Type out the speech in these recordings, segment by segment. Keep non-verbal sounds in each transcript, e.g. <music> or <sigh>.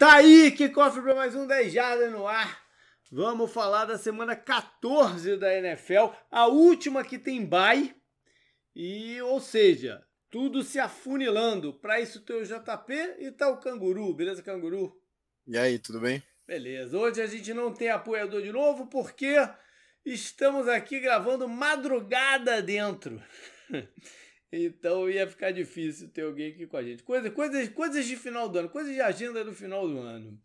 Tá aí, que cofre para mais um 10 Jardas no ar. Vamos falar da semana 14 da NFL, a última que tem bye. E, ou seja, tudo se afunilando. Para isso tem o JP e tá o Canguru, beleza, Canguru? E aí, tudo bem? Beleza. Hoje a gente não tem apoiador de novo porque estamos aqui gravando madrugada dentro. <laughs> Então ia ficar difícil ter alguém aqui com a gente. Coisa, coisas, coisas de final do ano, coisas de agenda do final do ano.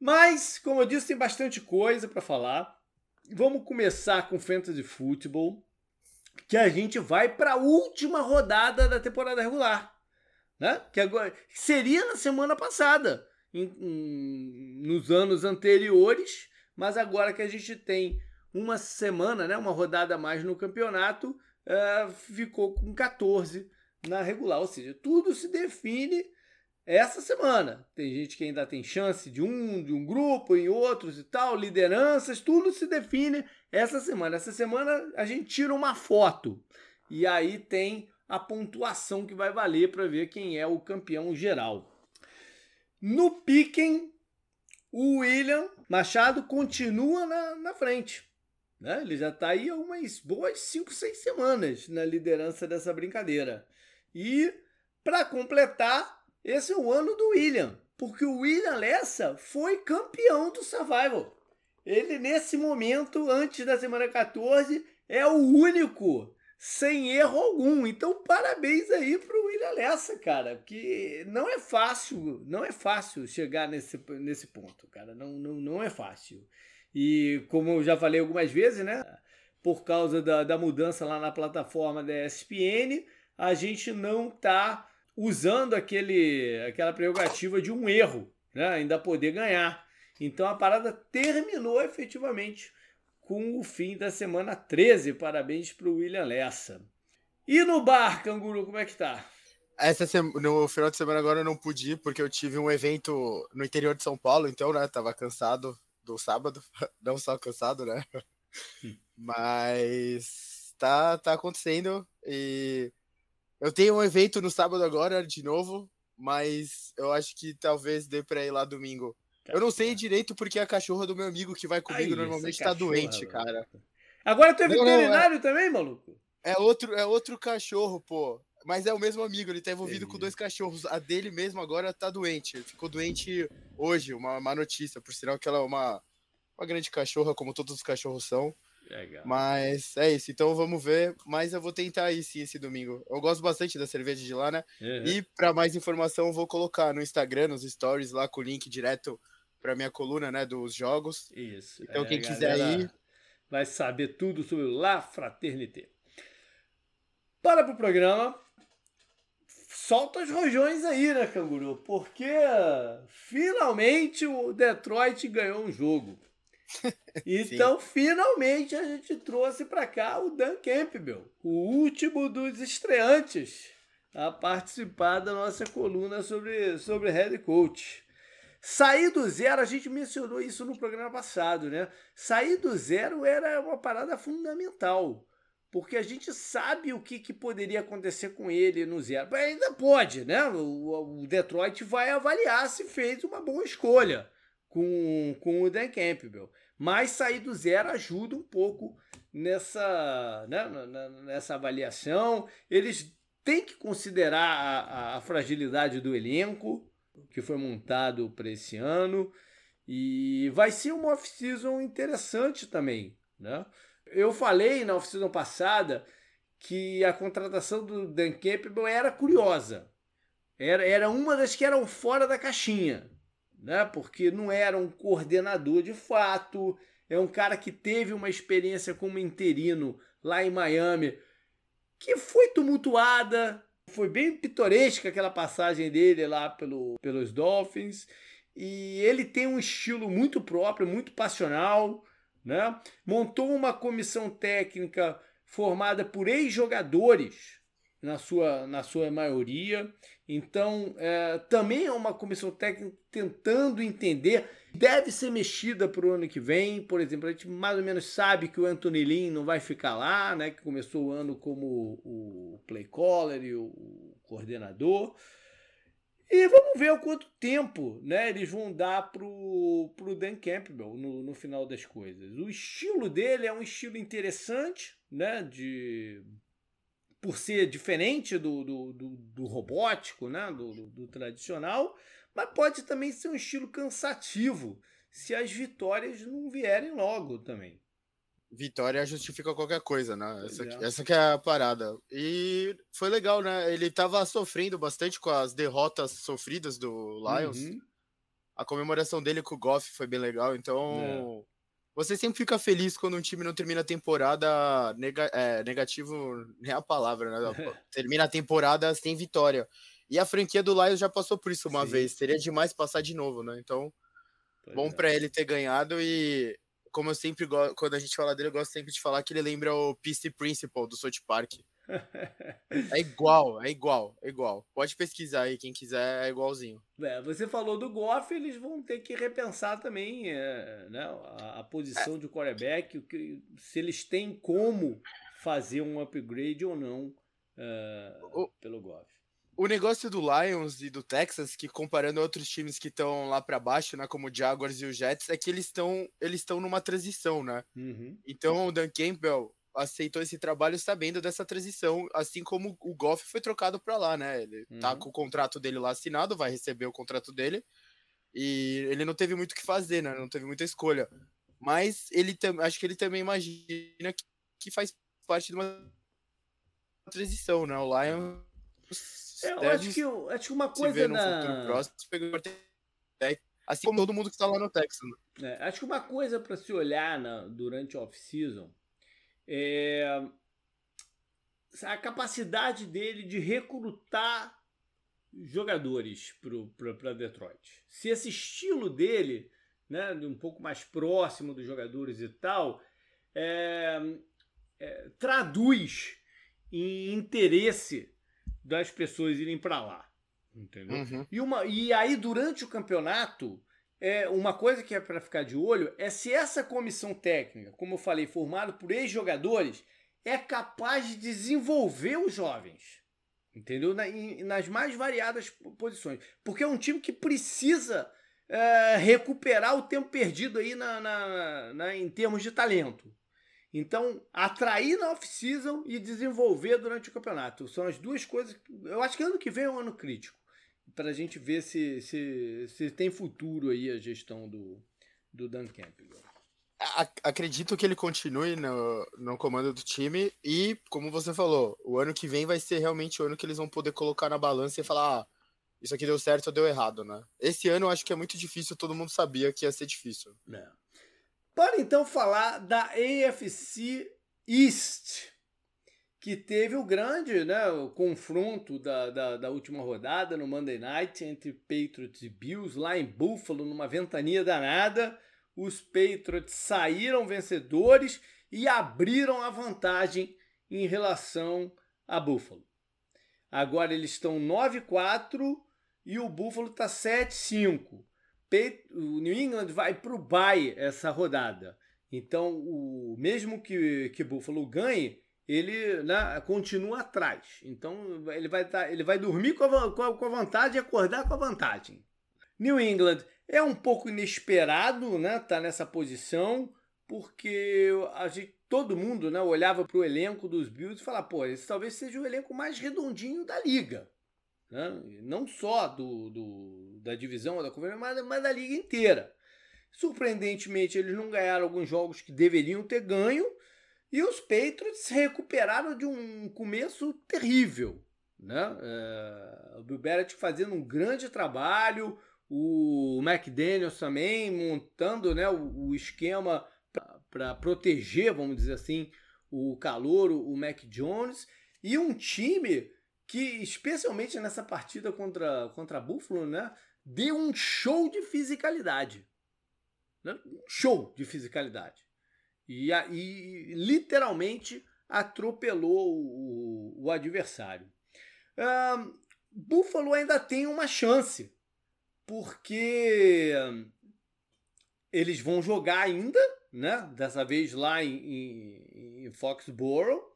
Mas, como eu disse, tem bastante coisa para falar. Vamos começar com Fantasy Football, que a gente vai para a última rodada da temporada regular, né? Que agora seria na semana passada, em, em, nos anos anteriores, mas agora que a gente tem uma semana, né, uma rodada a mais no campeonato, uh, ficou com 14 na regular. Ou seja, tudo se define essa semana. Tem gente que ainda tem chance de um, de um grupo, em outros e tal, lideranças, tudo se define essa semana. Essa semana a gente tira uma foto e aí tem a pontuação que vai valer para ver quem é o campeão geral. No Piquen, o William Machado continua na, na frente. Né? Ele já está aí há umas boas 5, 6 semanas na liderança dessa brincadeira. E, para completar, esse é o ano do William, porque o William Lessa foi campeão do Survival. Ele, nesse momento, antes da semana 14, é o único sem erro algum. Então, parabéns aí pro William Lessa, cara, que não é fácil, não é fácil chegar nesse, nesse ponto, cara, não, não, não é fácil. E como eu já falei algumas vezes, né? Por causa da, da mudança lá na plataforma da ESPN, a gente não está usando aquele, aquela prerrogativa de um erro, né? ainda poder ganhar. Então a parada terminou efetivamente com o fim da semana 13. Parabéns para o William Lessa. E no bar, Canguru, como é que tá? Essa semana, no final de semana agora eu não pude ir porque eu tive um evento no interior de São Paulo, então, né, tava cansado, do sábado, <laughs> não só cansado, né? Hum. Mas tá, tá acontecendo e eu tenho um evento no sábado agora de novo, mas eu acho que talvez dê pra ir lá domingo. Eu não sei direito porque a cachorra do meu amigo que vai comigo Ai, normalmente tá doente, cara. Agora tu é veterinário não, é... também, maluco? É outro, é outro cachorro, pô. Mas é o mesmo amigo, ele tá envolvido com dois cachorros. A dele mesmo agora tá doente. Ele ficou doente hoje, uma má notícia, por sinal que ela é uma, uma grande cachorra, como todos os cachorros são. Legal. Mas é isso, então vamos ver. Mas eu vou tentar ir sim esse domingo. Eu gosto bastante da cerveja de lá, né? Uhum. E para mais informação, eu vou colocar no Instagram, nos stories lá com o link direto para minha coluna, né? Dos jogos. Isso. Então, é, quem quiser ir. Vai saber tudo sobre o La Fraternité. Para pro programa solta os rojões aí, né, Canguru? Porque finalmente o Detroit ganhou um jogo. <laughs> Então, finalmente a gente trouxe para cá o Dan Campbell, o último dos estreantes a participar da nossa coluna sobre, sobre head coach. Sair do zero, a gente mencionou isso no programa passado, né? Sair do zero era uma parada fundamental porque a gente sabe o que, que poderia acontecer com ele no zero. Mas ainda pode, né? O, o, Detroit vai avaliar se fez uma boa escolha com, com o Dan Campbell. Mas sair do zero ajuda um pouco nessa, né, nessa avaliação. Eles têm que considerar a, a, fragilidade do elenco que foi montado para esse ano. E vai ser uma off-season interessante também, né? Eu falei na oficina passada que a contratação do Dan Campbell era curiosa. Era, era uma das que eram fora da caixinha, né? Porque não era um coordenador de fato, é um cara que teve uma experiência como interino lá em Miami, que foi tumultuada, foi bem pitoresca aquela passagem dele lá pelo, pelos Dolphins, e ele tem um estilo muito próprio, muito passional, né? montou uma comissão técnica formada por ex-jogadores, na sua, na sua maioria. Então, é, também é uma comissão técnica tentando entender. Deve ser mexida para o ano que vem. Por exemplo, a gente mais ou menos sabe que o Anthony não vai ficar lá, né? que começou o ano como o play caller e o coordenador. E vamos ver o quanto tempo né, eles vão dar pro, pro Dan Campbell no, no final das coisas. O estilo dele é um estilo interessante, né? De, por ser diferente do, do, do, do robótico, né? Do, do, do tradicional, mas pode também ser um estilo cansativo se as vitórias não vierem logo também vitória justifica qualquer coisa, né? Essa, é. essa que é a parada. E foi legal, né? Ele tava sofrendo bastante com as derrotas sofridas do Lions. Uhum. A comemoração dele com o Goff foi bem legal, então. É. Você sempre fica feliz quando um time não termina a temporada nega, é, negativo, nem a palavra, né? <laughs> termina a temporada sem vitória. E a franquia do Lions já passou por isso uma Sim. vez. Seria demais passar de novo, né? Então, pois bom é. para ele ter ganhado e como eu sempre gosto, quando a gente fala dele, eu gosto sempre de falar que ele lembra o PC Principal do South Park. é igual, é igual, é igual. Pode pesquisar aí, quem quiser, é igualzinho. É, você falou do Goff, eles vão ter que repensar também é, né, a, a, posição é. de quarterback, que, se eles têm como fazer um upgrade ou não uh, o, pelo Goff o negócio do Lions e do Texas, que comparando outros times que estão lá para baixo, né, como o Jaguars e o Jets, é que eles estão eles estão numa transição, né? Uhum. Então o Dan Campbell aceitou esse trabalho sabendo dessa transição, assim como o Goff foi trocado para lá, né? Ele tá uhum. tá com o contrato dele lá assinado, vai receber o contrato dele. E ele não teve muito o que fazer, né? Não teve muita escolha. Mas ele acho que ele também imagina que, que faz parte de uma transição, né? O Lions é, eu acho que, acho que uma coisa na... próximo, assim como todo mundo que está lá no Texas. Né? É, acho que uma coisa para se olhar na, durante off-season é a capacidade dele de recrutar jogadores para Detroit. Se esse estilo dele, né, de um pouco mais próximo dos jogadores e tal, é, é, traduz em interesse das pessoas irem para lá. Entendeu? Uhum. E, uma, e aí, durante o campeonato, é, uma coisa que é para ficar de olho é se essa comissão técnica, como eu falei, formada por ex-jogadores, é capaz de desenvolver os jovens. Entendeu? Na, em, nas mais variadas posições. Porque é um time que precisa é, recuperar o tempo perdido aí na, na, na, em termos de talento. Então, atrair na off-season e desenvolver durante o campeonato. São as duas coisas. Eu acho que ano que vem é um ano crítico. Para a gente ver se, se, se tem futuro aí a gestão do, do Dan Campbell. Acredito que ele continue no, no comando do time e, como você falou, o ano que vem vai ser realmente o ano que eles vão poder colocar na balança e falar: ah, isso aqui deu certo ou deu errado, né? Esse ano eu acho que é muito difícil, todo mundo sabia que ia ser difícil. É. Para então falar da AFC East, que teve o grande né, o confronto da, da, da, última rodada no Monday Night entre Patriots e Bills, lá em Buffalo, numa ventania danada. Os Patriots saíram vencedores e abriram a vantagem em relação a Buffalo. Agora eles estão 9-4 e o Buffalo está 7-5 o New England vai para o bye essa rodada. Então, o mesmo que, que Buffalo ganhe, ele né, continua atrás. Então, ele vai, tá, ele vai dormir com a, com, a, com a vantagem e acordar com a vantagem. New England é um pouco inesperado, né? Tá nessa posição, porque a gente, todo mundo, né, olhava para o elenco dos Bills e falava, pô, esse talvez seja o elenco mais redondinho da liga. Né? Não só do, do, da divisão da conferência, mas, mas da liga inteira. Surpreendentemente, eles não ganharam alguns jogos que deveriam ter ganho. E os Patriots se recuperaram de um começo terrível. Né? É, o Bill Belichick fazendo um grande trabalho, o McDaniels também montando né, o, o esquema para proteger, vamos dizer assim, o calor, o Mac Jones. E um time que especialmente nessa partida contra, contra Buffalo, né, deu um show de fisicalidade. Né? Um show de fisicalidade. E, e literalmente atropelou o, o adversário. Uh, Buffalo ainda tem uma chance, porque eles vão jogar ainda, né? Dessa vez lá em, em, em Foxborough.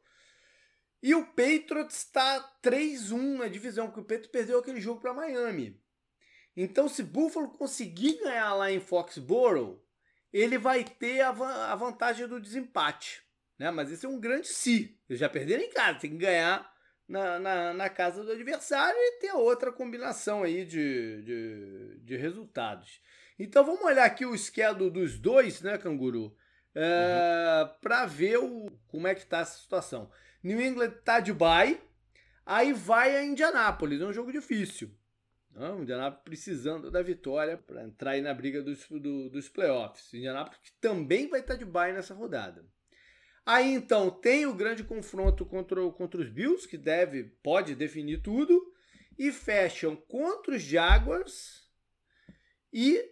E o Patriots está 3-1 na divisão, porque o Patriots perdeu aquele jogo para Miami. Então, se Buffalo conseguir ganhar lá em Foxborough, ele vai ter a, a vantagem do desempate. Né? Mas esse é um grande se. Eles já perderam em casa, tem que ganhar na, na, na, casa do adversário e ter outra combinação aí de, de, de resultados. Então vamos olhar aqui o schedule dos dois, né, Canguru? É, uhum. Para ver o, como é que está essa situação. New England tá de bye, aí vai a Indianápolis, é um jogo difícil. Não, Indianápolis precisando da vitória para entrar aí na briga dos, do, dos playoffs. Indianápolis que também vai estar tá de bye nessa rodada. Aí então tem o grande confronto contra, contra os Bills, que deve, pode definir tudo, e fecham contra os Jaguars e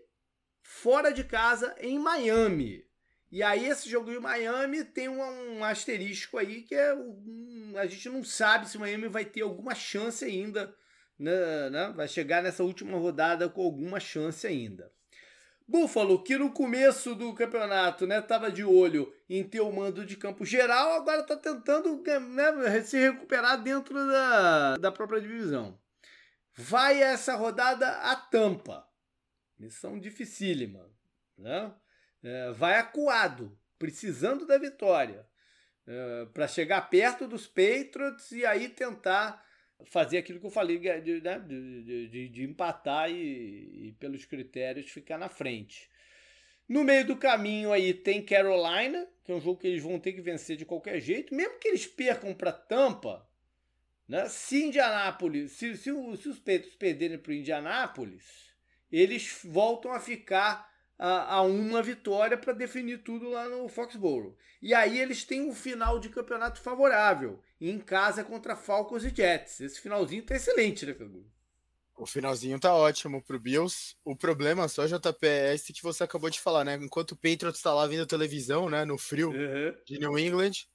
fora de casa em Miami. E aí esse jogo em Miami tem um, um asterisco aí que é um, a gente não sabe se Miami vai ter alguma chance ainda, né, né? vai chegar nessa última rodada com alguma chance ainda. Buffalo, que no começo do campeonato né, de olho em ter o mando de campo geral, agora está tentando né, se recuperar dentro da, da própria divisão. Vai essa rodada a Tampa. Missão dificílima. Né? É, vai acuado, precisando da vitória. É, para chegar perto dos Patriots e aí tentar fazer aquilo que eu falei de, né, de, de, de empatar e, e, pelos critérios, ficar na frente. No meio do caminho aí tem Carolina, que é um jogo que eles vão ter que vencer de qualquer jeito, mesmo que eles percam para Tampa. Né? Se Indianápolis, se, se, se os Patriots perderem para Indianápolis, eles voltam a ficar a, a uma vitória para definir tudo lá no Foxborough. E aí eles têm um final de campeonato favorável, em casa contra Falcons e Jets. Esse finalzinho tá excelente, né, Cadu? O finalzinho tá ótimo pro Bills. O problema só, JP, é esse que você acabou de falar, né? Enquanto o Patriots tá lá vendo televisão, né, no frio uhum. de New England,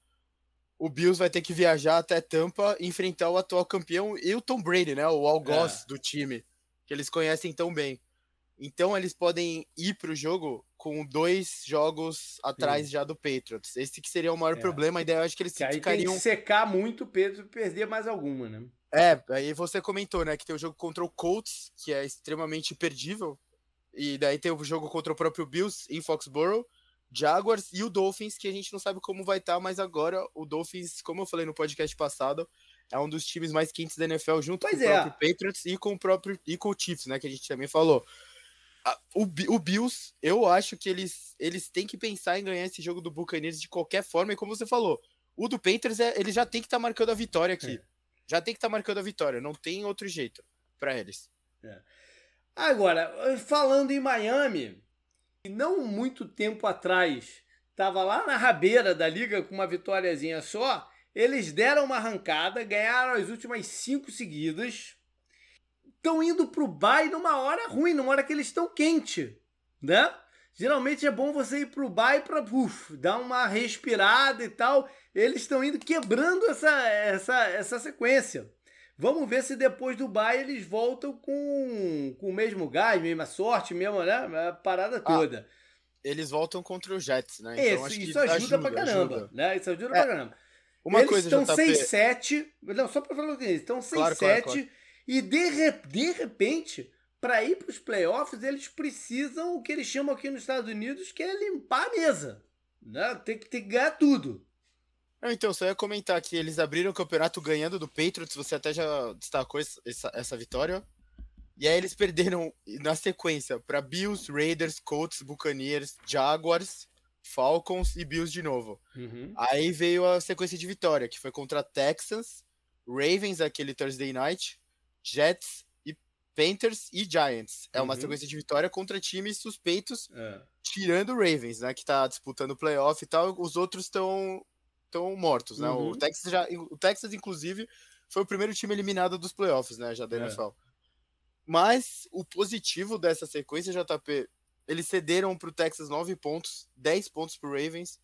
o Bills vai ter que viajar até Tampa e enfrentar o atual campeão e o Tom Brady, né? O algoz é. do time, que eles conhecem tão bem. Então eles podem ir para o jogo com dois jogos atrás Sim. já do Patriots. Esse que seria o maior é. problema. A ideia eu acho que eles que ficariam. Tem que secar muito o Patriots e perder mais alguma, né? É, aí você comentou, né, que tem o jogo contra o Colts, que é extremamente imperdível. E daí tem o jogo contra o próprio Bills em Foxborough, Jaguars e o Dolphins, que a gente não sabe como vai estar, tá, mas agora o Dolphins, como eu falei no podcast passado, é um dos times mais quentes da NFL junto pois com é. o próprio Patriots e com o próprio e com o Chiefs, né, que a gente também falou o, o Bills, eu acho que eles, eles têm que pensar em ganhar esse jogo do Buccaneers de qualquer forma, e como você falou, o do Panthers, é, ele já tem que estar tá marcando a vitória aqui. É. Já tem que estar tá marcando a vitória, não tem outro jeito para eles. É. Agora, falando em Miami, não muito tempo atrás, estava lá na rabeira da liga com uma vitóriazinha só, eles deram uma arrancada, ganharam as últimas cinco seguidas, estão indo pro bar numa hora ruim, numa hora que eles estão quente, né? Geralmente é bom você ir pro bar para dar uma respirada e tal. Eles estão indo quebrando essa, essa, essa sequência. Vamos ver se depois do bar eles voltam com, com o mesmo gás, mesma sorte, mesmo, né? A parada ah, toda. Ah, eles voltam contra os Jets, né? Então, isso, isso ajuda, ajuda pra caramba, ajuda. né? Isso ajuda é, pra caramba. Uma eles coisa, estão 6-7. Não, só pra falar o que eles estão 6-7. Claro, claro, claro. E de, de repente, para ir para os playoffs, eles precisam o que eles chamam aqui nos Estados Unidos, que é limpar a mesa. Né? Tem, que, tem que ganhar tudo. Então, só ia comentar que eles abriram o campeonato ganhando do Patriots, você até já destacou essa, essa vitória. E aí eles perderam na sequência para Bills, Raiders, Colts, Buccaneers, Jaguars, Falcons e Bills de novo. Uhum. Aí veio a sequência de vitória, que foi contra Texans, Ravens, aquele Thursday Night, Jets e Panthers e Giants. É uma uhum. sequência de vitória contra times suspeitos, é. tirando o Ravens, né, que tá disputando o playoff e tal. Os outros estão estão mortos, né? Uhum. O Texas já, o Texas inclusive foi o primeiro time eliminado dos playoffs, né, já da é. NFL. Mas o positivo dessa sequência, JP, eles cederam para o Texas 9 pontos, 10 pontos para o Ravens,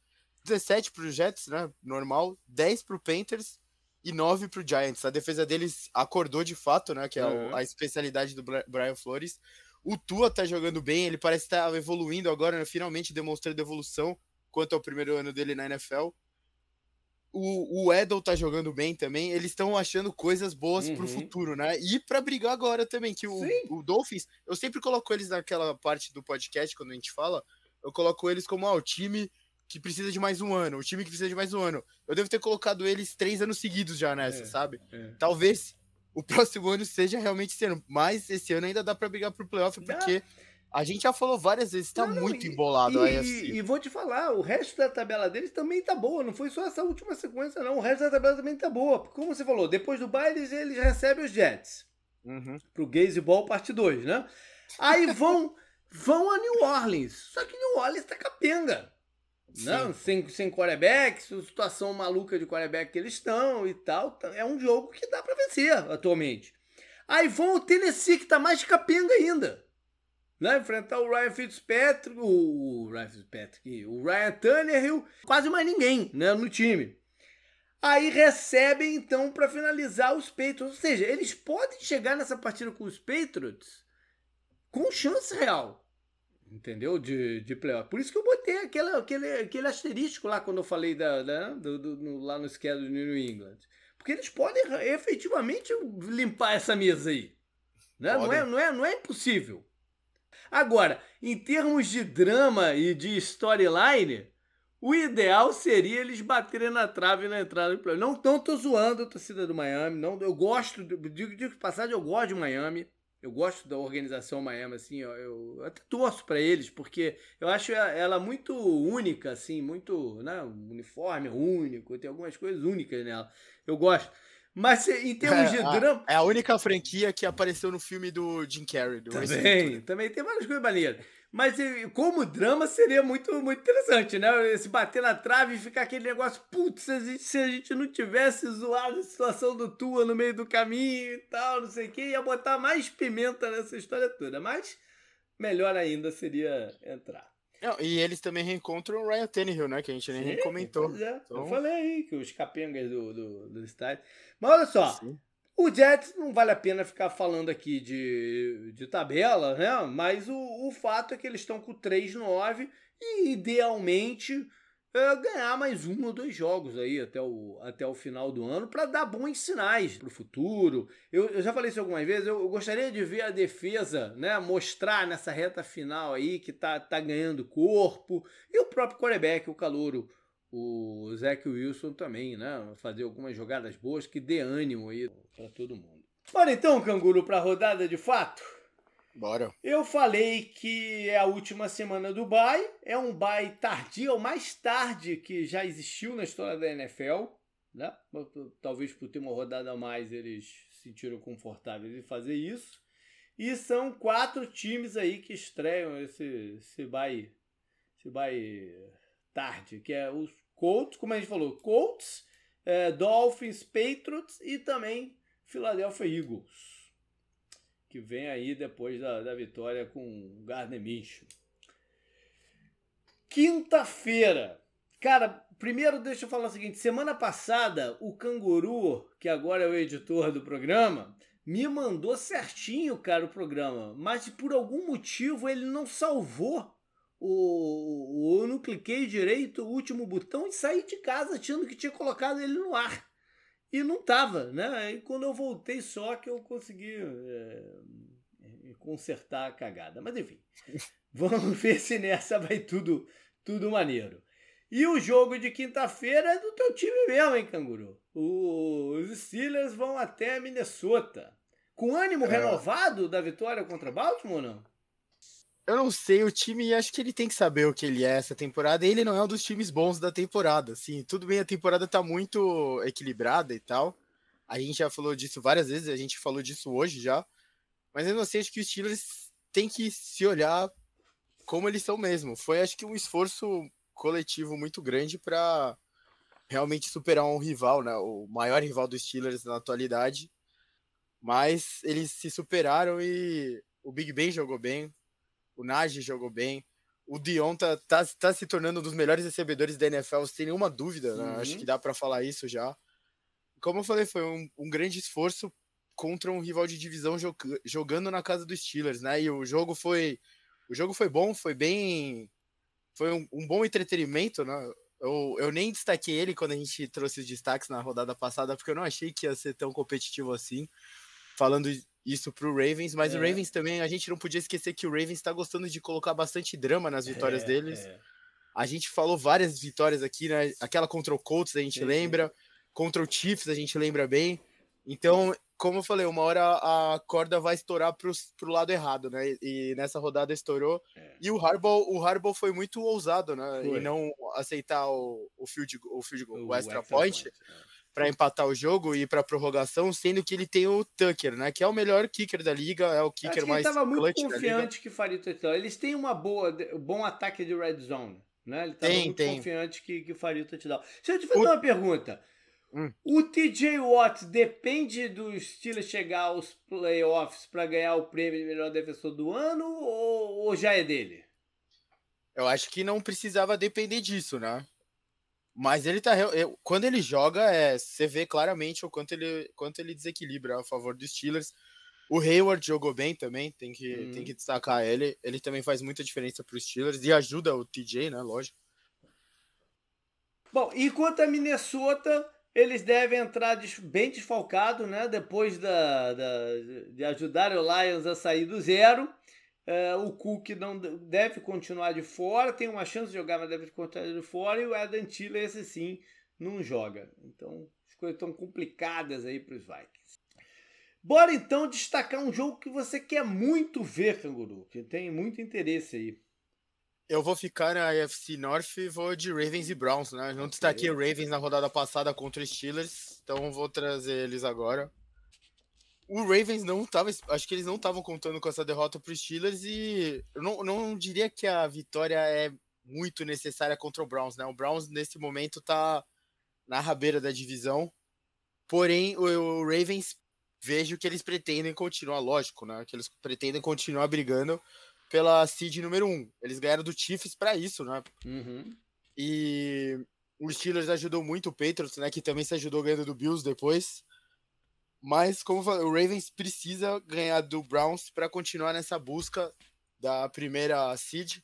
17 para o Jets, né? Normal, 10 para o Panthers e 9 para o Giants. A defesa deles acordou de fato, né? Que é uhum. a especialidade do Brian Flores. O Tua tá jogando bem, ele parece estar tá evoluindo agora, né, finalmente demonstrando evolução quanto ao primeiro ano dele na NFL. o, o Edel tá jogando bem também, eles estão achando coisas boas uhum. pro futuro, né? E para brigar agora também, que o, o, Dolphins, eu sempre coloco eles naquela parte do podcast, quando a gente fala, eu coloco eles como ah, o time que precisa de mais um ano, o time que precisa de mais um ano. Eu devo ter colocado eles três anos seguidos já nessa, é, sabe? É. Talvez o <laughs> próximo ano seja realmente esse ano, mas esse ano ainda dá para brigar pro playoff, porque. A gente já falou várias vezes, tá não, muito embolado e, a E, e vou te falar, o resto da tabela deles também tá boa, não foi só essa última sequência, não. O resto da tabela também tá boa. Porque, como você falou, depois do baile eles recebem os Jets. Uhum. Pro Gaze Ball parte 2, né? Aí vão, vão a New Orleans. Só que New Orleans tá capenga. Não, sem, sem quarterback, situação maluca de quarterback que eles estão e tal. É um jogo que dá para vencer atualmente. Aí vão o Tennessee, que tá mais capenga ainda né? Enfrentar o Ryan Fitzpatrick, o Ryan Fitzpatrick, o Ryan Tannehill, quase mais ninguém, né, no time. Aí recebem então para finalizar os Patriots, ou seja, eles podem chegar nessa partida com os Patriots com chance real. Entendeu? De, de playoff. Por isso que eu botei aquele, aquele, aquele asterisco lá quando eu falei da, da do, do, no, lá no schedule do New England. Porque eles podem efetivamente limpar essa mesa aí. Né? Não, é, não, é, não é impossível. Agora, em termos de drama e de storyline, o ideal seria eles baterem na trave na entrada do play. Não, não tô zoando a torcida do Miami. Não, eu gosto, digo, digo passagem, eu gosto de Miami. Eu gosto da organização Miami, assim, eu, eu até torço para eles, porque eu acho ela muito única, assim, muito, né, uniforme único, tem algumas coisas únicas nela. Eu gosto. Mas em termos é, de drama. É a única franquia que apareceu no filme do Jim Carrey. Do também, também tem várias coisas maneiras. Mas como drama seria muito, muito interessante, né? Se bater na trave e ficar aquele negócio, putz, se a gente, se a gente não tivesse zoado a situação do Tua no meio do caminho e tal, não sei o que, ia botar mais pimenta nessa história toda. Mas melhor ainda seria entrar. Não, e eles também reencontram o Ryan Tannehill, né? Que a gente nem Sim, comentou. É. Então... Eu falei aí que os capengas do, do, do estádio. Mas olha só, Sim. O Jets não vale a pena ficar falando aqui de, de tabela, né? Mas o, o fato é que eles estão com 3-9 e idealmente é, ganhar mais um ou dois jogos aí até o, até o final do ano para dar bons sinais para o futuro. Eu, eu, já falei isso algumas vezes, eu, eu, gostaria de ver a defesa né, mostrar nessa reta final aí que tá, tá ganhando corpo e o próprio quarterback, o calouro, o Zach Wilson também, né? Fazer algumas jogadas boas que dê ânimo aí para todo mundo. Bora então, canguru, para a rodada de fato. Bora. Eu falei que é a última semana do bye. É um bye tardio, o mais tarde que já existiu na história da NFL. Né? Talvez por ter uma rodada a mais eles se sentiram confortáveis em fazer isso. E são quatro times aí que estreiam esse, esse bye, esse bye tarde, que é os Colts, como a gente falou, Colts, é, Dolphins, Patriots e também Philadelphia Eagles que vem aí depois da, da vitória com o Gardner Minshew. Quinta-feira. Cara, primeiro deixa eu falar o seguinte: semana passada, o Canguru, que agora é o editor do programa, me mandou certinho, cara, o programa. Mas por algum motivo ele não salvou. O, o, eu não cliquei direito o último botão e saí de casa achando que tinha colocado ele no ar e não tava, né? Aí quando eu voltei só que eu consegui é, consertar a cagada. Mas enfim, <laughs> vamos ver se nessa vai tudo, tudo maneiro. E o jogo de quinta-feira é do teu time mesmo, hein, Canguru? Os Steelers vão até Minnesota. Com ânimo é. renovado da vitória contra Baltimore ou não? Eu não sei, o time acho que ele tem que saber o que ele é essa temporada. Ele não é um dos times bons da temporada. Assim, tudo bem, a temporada tá muito equilibrada e tal. A gente já falou disso várias vezes, a gente falou disso hoje já. Mas eu não sei, acho que os Steelers têm que se olhar como eles são mesmo. Foi acho que um esforço coletivo muito grande para realmente superar um rival, né? O maior rival dos Steelers na atualidade. Mas eles se superaram e o Big Ben jogou bem, o Najee jogou bem. O Dion tá, tá, tá, se tornando um dos melhores recebedores da NFL, sem nenhuma dúvida, né? Uhum. Acho que dá para falar isso já. Como eu falei, foi um, um, grande esforço contra um rival de divisão jogando na casa dos Steelers, né? E o jogo foi o jogo foi bom, foi bem foi um, um bom entretenimento, né? Eu, eu nem destaquei ele quando a gente trouxe os destaques na rodada passada, porque eu não achei que ia ser tão competitivo assim. Falando isso pro Ravens, mas é. o Ravens também, a gente não podia esquecer que o Ravens está gostando de colocar bastante drama nas vitórias é, deles. É. A gente falou várias vitórias aqui, né? Aquela contra o Colts a gente lembra, contra o Chiefs a gente lembra bem. Então, como eu falei, uma hora a corda vai estourar pro, pro lado errado, né? E, nessa rodada estourou. É. E o Harbaugh, o Harbaugh foi muito ousado, né? Foi. E não aceitar o, o field, o, field goal, o, o extra, extra point, point é. Para empatar o jogo e ir para prorrogação, sendo que ele tem o Tucker, né? Que é o melhor kicker da liga, é o kicker mais ele tava muito confiante que faria o touchdown. Eles têm uma boa, bom ataque de red zone, né? Ele estava muito tem. confiante que, que faria o touchdown. Deixa eu te fazer o... uma pergunta. Hum. O TJ Watt depende dos Steelers chegar aos playoffs para ganhar o prêmio de melhor defensor do ano ou, ou, já é dele? Eu acho que não precisava depender disso, né? Mas ele tá. Quando ele joga, é, você vê claramente o quanto ele, quanto ele desequilibra a favor dos Steelers. O Hayward jogou bem também, tem que, hum. tem que destacar ele. Ele também faz muita diferença para os Steelers e ajuda o TJ, né? Lógico. Bom, e quanto a Minnesota, eles devem entrar bem desfalcados, né? Depois da, da, de ajudar o Lions a sair do zero. É, o Cook não deve continuar de fora, tem uma chance de jogar, mas deve continuar de fora. E o Adam Tiller, esse sim, não joga. Então, as coisas estão complicadas aí para os Vikings. Bora então destacar um jogo que você quer muito ver, Canguru, que tem muito interesse aí. Eu vou ficar na AFC North e vou de Ravens e Browns, né? Não destaquei o Ravens na rodada passada contra os Steelers, então vou trazer eles agora. O Ravens não tava. Acho que eles não estavam contando com essa derrota para os Steelers e eu não, não diria que a vitória é muito necessária contra o Browns, né? O Browns nesse momento tá na rabeira da divisão. Porém, o, o Ravens vejo que eles pretendem continuar, lógico, né? Que eles pretendem continuar brigando pela seed número 1. Um. Eles ganharam do Chiefs para isso, né? Uhum. E o Steelers ajudou muito o Patriots, né? Que também se ajudou ganhando do Bills depois. Mas, como eu falei, o Ravens precisa ganhar do Browns para continuar nessa busca da primeira seed.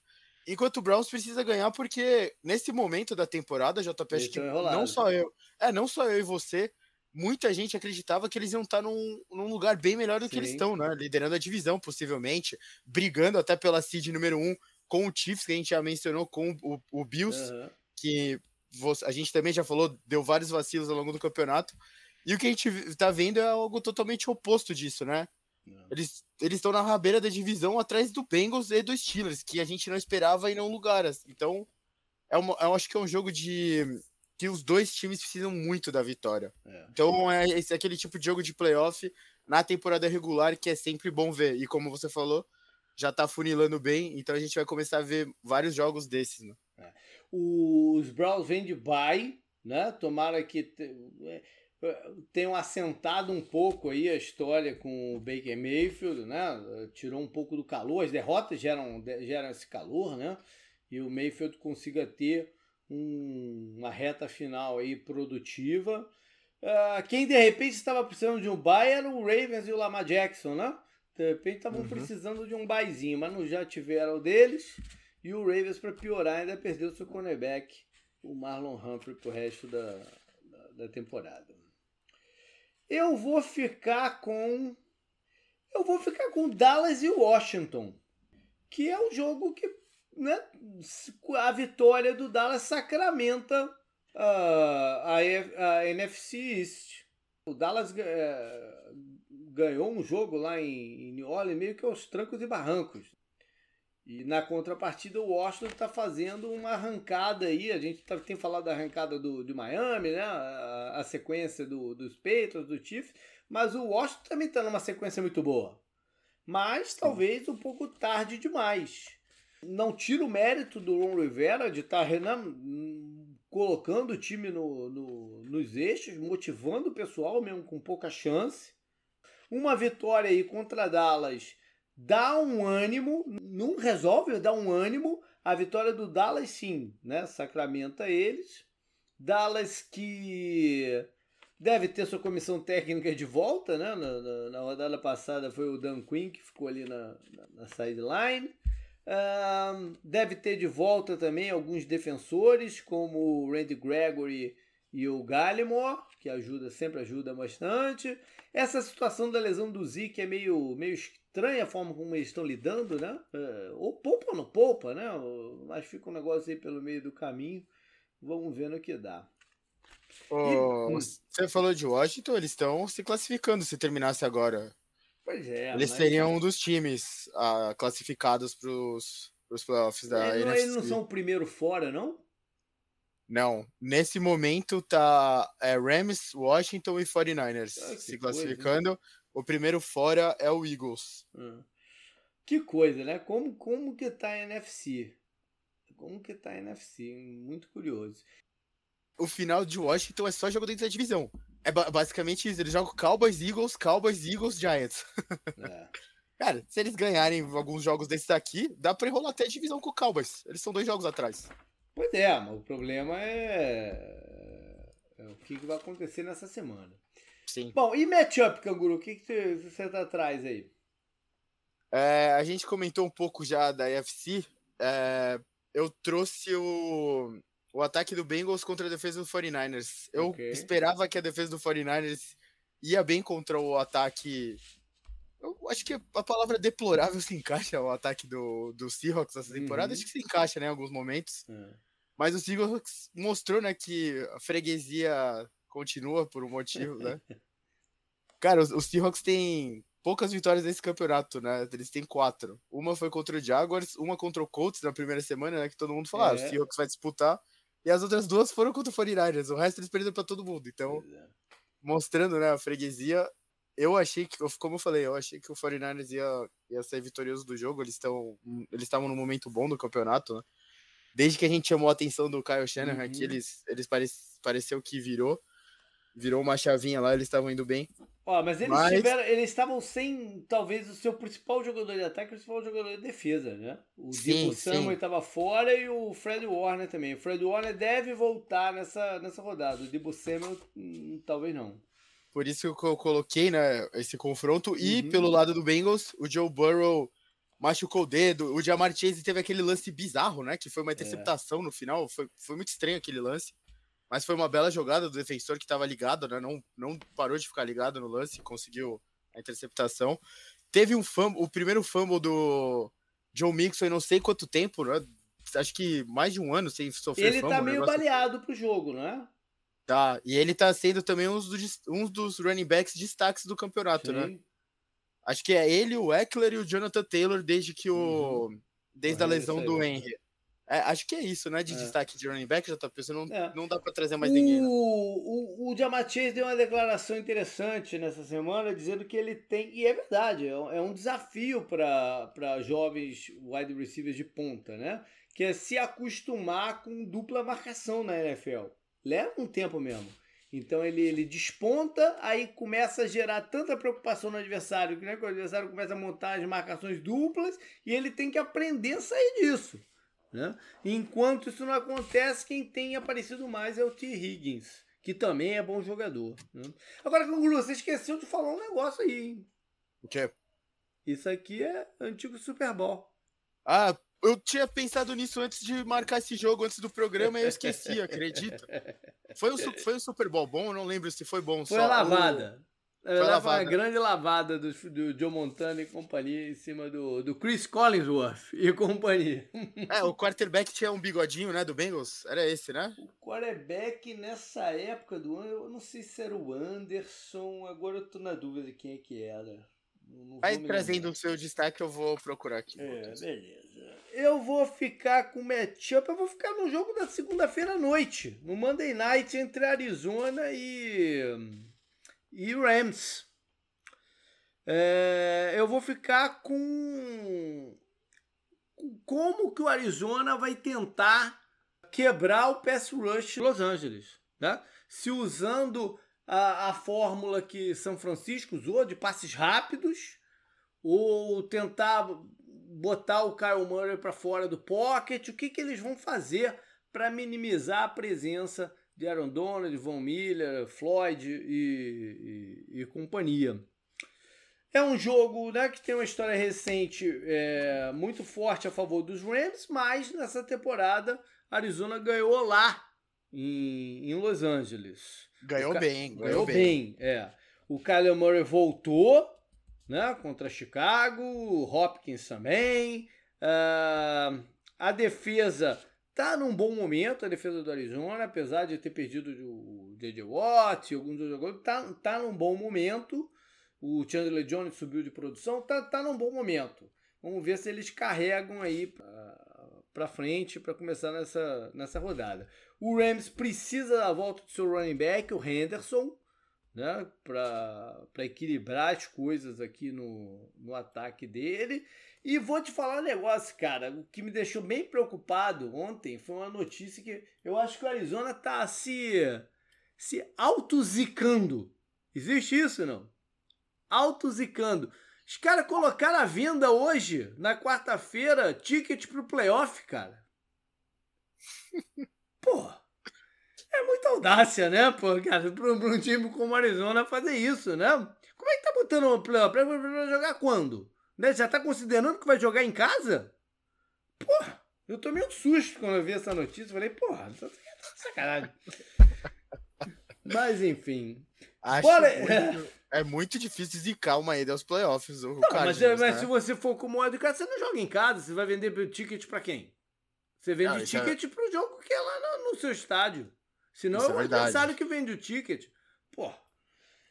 Enquanto o Browns precisa ganhar, porque nesse momento da temporada, JP, acho que não só eu, é, não só eu e você, muita gente acreditava que eles iam estar num, num lugar bem melhor do Sim. que eles estão, né? Liderando a divisão, possivelmente, brigando até pela seed número um com o Chiefs, que a gente já mencionou, com o, o Bills, uhum. que a gente também já falou, deu vários vacilos ao longo do campeonato. E o que a gente tá vendo é algo totalmente oposto disso, né? Não. Eles estão na rabeira da divisão atrás do Bengals e dos Steelers, que a gente não esperava em não lugares. Então, é uma, eu acho que é um jogo de que os dois times precisam muito da vitória. É. Então é é aquele tipo de jogo de playoff na temporada regular que é sempre bom ver. E como você falou, já tá funilando bem, então a gente vai começar a ver vários jogos desses, né? É. Os Browns vêm de bye, né? Tomara que é, tenham assentado um pouco aí a história com o Baker Mayfield, né? Tirou um pouco do calor, as derrotas geram, geram esse calor, né? E o Mayfield consiga ter um, uma reta final aí produtiva. Uh, quem de repente estava precisando de um bye era o Ravens e o Lamar Jackson, né? De repente estavam uhum. precisando de um byezinho, mas não já tiveram deles. E o Ravens, para piorar, ainda perdeu seu cornerback, o Marlon Humphrey, para o resto da, da, da temporada. Eu vou ficar com. Eu vou ficar com Dallas e Washington, que é um jogo que né, a vitória do Dallas sacramenta uh, a, a, NFC East. O Dallas uh, ganhou um jogo lá em, em New Orleans meio que aos trancos e barrancos. E na contrapartida, o Washington está fazendo uma arrancada aí. A gente tá, tem falado da arrancada do, de Miami, né? A, a sequência do, dos Patriots, do Chiefs. Mas o Washington também está numa sequência muito boa. Mas talvez um pouco tarde demais. Não tira o mérito do Ron Rivera de estar tá, colocando o time no, no, nos eixos, motivando o pessoal mesmo com pouca chance. Uma vitória aí contra Dallas dá um ânimo, não resolve, dá um ânimo. A vitória do Dallas, sim, né? Sacramenta eles. Dallas que deve ter sua comissão técnica de volta, né? Na, na, na rodada passada foi o Dan Quinn que ficou ali na, na, na sideline. Deve ter de volta também alguns defensores, como o Randy Gregory e o Gallimore, que ajuda, sempre ajuda bastante. Essa situação da lesão do Zeke é meio, meio estranha a forma como eles estão lidando, né? Uh, ou poupa ou não poupa, né? Mas fica um negócio aí pelo meio do caminho. Vamos ver no que dá. Oh, e, você falou de Washington, eles estão se classificando se terminasse agora. Pois é. Eles mas... seriam um dos times uh, classificados para os playoffs da eles NFC. Eles não são o primeiro fora, não? Não. Nesse momento tá é, Rams, Washington e 49ers ah, se classificando. Coisa, o primeiro fora é o Eagles. Hum. Que coisa, né? Como, como que tá a NFC? Como que tá a NFC? Muito curioso. O final de Washington é só jogo dentro da divisão. É basicamente isso. Eles jogam Cowboys, Eagles, Cowboys, Eagles, Giants. <laughs> É. Cara, se eles ganharem alguns jogos desses aqui, dá pra enrolar até a divisão com o Cowboys. Eles são dois jogos atrás. Pois é, mas o problema é, é o que, vai acontecer nessa semana. Sim. Bom, e matchup, Canguru? O que, que você tá atrás aí? É, a gente comentou um pouco já da UFC. É, eu trouxe o, o ataque do Bengals contra a defesa do 49ers. Eu okay. esperava que a defesa do 49ers ia bem contra o ataque. Eu acho que a palavra deplorável se encaixa o ataque do, do Seahawks essa temporada. Uhum. Acho que se encaixa, né, em alguns momentos. Uhum. Mas o Seahawks mostrou, né, que a freguesia continua por um motivo, né? <laughs> Cara, os, os Seahawks têm poucas vitórias nesse campeonato, né? Eles têm quatro. Uma foi contra o Jaguars, uma contra o Colts na primeira semana, né? Que todo mundo falou, é. ah, o é. Seahawks vai disputar. E as outras duas foram contra o 49ers. O resto eles perderam para todo mundo. Então, é. mostrando, né, a freguesia. Eu achei que, como eu falei, eu achei que o 49ers ia, ia ser vitorioso do jogo. Eles estão eles estavam num momento bom do campeonato, né? Desde que a gente chamou a atenção do Kyle Shanahan uhum. aqui, eles, eles pare, pareceu que virou. Virou uma chavinha lá, eles estavam indo bem. Ó, mas eles mas... tiveram. Eles estavam sem, talvez, o seu principal jogador de ataque e o principal jogador de defesa, né? O Diego Samuel estava fora e o Fred Warner também. O Fred Warner deve voltar nessa, nessa rodada. O Debo Samuel, hum, talvez não. Por isso que eu coloquei, né, esse confronto. E uhum. pelo lado do Bengals, o Joe Burrow machucou o dedo. O Jamar Chase teve aquele lance bizarro, né? Que foi uma interceptação é. no final. Foi, foi muito estranho aquele lance. Mas foi uma bela jogada do defensor que estava ligado, né? Não, não parou de ficar ligado no lance, conseguiu a interceptação. Teve um fumble, o primeiro fumble do Joe Mixon em não sei quanto tempo, né? Acho que mais de um ano sem sofrer Ele tá fumble, tá meio baleado pro jogo, né? Tá, e ele tá sendo também um dos, um dos running backs destaques do campeonato, né? Sim. né? Acho que é ele, o Eckler e o Jonathan Taylor desde que o. Uhum. Desde a lesão do Henry. É, acho que é isso, né? De é. destaque de running back, já tá pensando, não, é. não dá para trazer mais o, ninguém. Né? O, o Jamar Chase deu uma declaração interessante nessa semana, dizendo que ele tem, e é verdade, é um é desafio para jovens wide receivers de ponta, né? Que é se acostumar com dupla marcação na NFL. Leva um tempo mesmo. Então ele, ele desponta, aí começa a gerar tanta preocupação no adversário, que, né, que o adversário começa a montar as marcações duplas e ele tem que aprender a sair disso. Né? Enquanto isso não acontece, quem tem aparecido mais é o T. Higgins, que também é bom jogador. Né? Agora, Canguru, você esqueceu de falar um negócio aí, hein? O quê? Isso aqui é antigo Super Bowl. Ah, eu tinha pensado nisso antes de marcar esse jogo, antes do programa, e eu esqueci, <laughs> acredita? Foi um, foi um Super Bowl bom, eu não lembro se foi bom. Foi só. a lavada. Foi, a lavada. uma grande lavada do, do Joe Montana e companhia em cima do, do Chris Collinsworth e companhia. É, o quarterback tinha um bigodinho, né, do Bengals? Era esse, né? O quarterback nessa época do ano, eu não sei se era o Anderson, agora eu tô na dúvida de quem é que era. Vai trazendo o seu destaque, eu vou procurar aqui. É, beleza eu vou ficar com matchup, eu vou ficar no jogo da segunda-feira à noite, no Monday Night entre Arizona e, e Rams. É, eu vou ficar com como que o Arizona vai tentar quebrar o pass rush de Los Angeles, né? Se usando a, a fórmula que São Francisco usou de passes rápidos ou tentar botar o Kyle Murray para fora do pocket, o que, que eles vão fazer para minimizar a presença de Aaron Donald, Von Miller, Floyd e, e, e companhia. É um jogo né, que tem uma história recente é, muito forte a favor dos Rams, mas nessa temporada Arizona ganhou lá em, em Los Angeles. Ganhou bem, ganhou, bem. bem. É. O Kyler Murray voltou né, contra Chicago, o Hopkins também. Uh, a defesa tá num bom momento, a defesa do Arizona, apesar de ter perdido o J.J. Watt e alguns outros jogadores, tá, tá num bom momento. O Chandler Jones subiu de produção, tá, tá num bom momento. Vamos ver se eles carregam aí para frente para começar nessa, nessa rodada. O Rams precisa da volta do seu running back, o Henderson, né, para equilibrar as coisas aqui no, no ataque dele. E vou te falar um negócio, cara. O que me deixou bem preocupado ontem foi uma notícia que eu acho que o Arizona tá se, se autozicando. Existe isso, não? Autozicando. Os caras colocaram à venda hoje, na quarta-feira, ticket pro playoff, cara. <laughs> Pô, é muita audácia, né, pô, cara, pra, um time como o Arizona fazer isso, né? Como é que tá botando o playoff? Pra jogar quando? Né? Já tá considerando que vai jogar em casa? Porra, eu tomei um susto quando eu vi essa notícia. Falei, porra, tá sacanagem. <laughs> Mas enfim. Acho muito, <laughs> é muito difícil zicar uma ida aos playoffs. O não, mas, é, mas né? se você for como o casa, você não joga em casa. Você vai vender ticket pra quem? Você vende não, é ticket é... pro jogo que é lá no, no seu estádio. Senão isso é o é adversário que vende o ticket. Pô.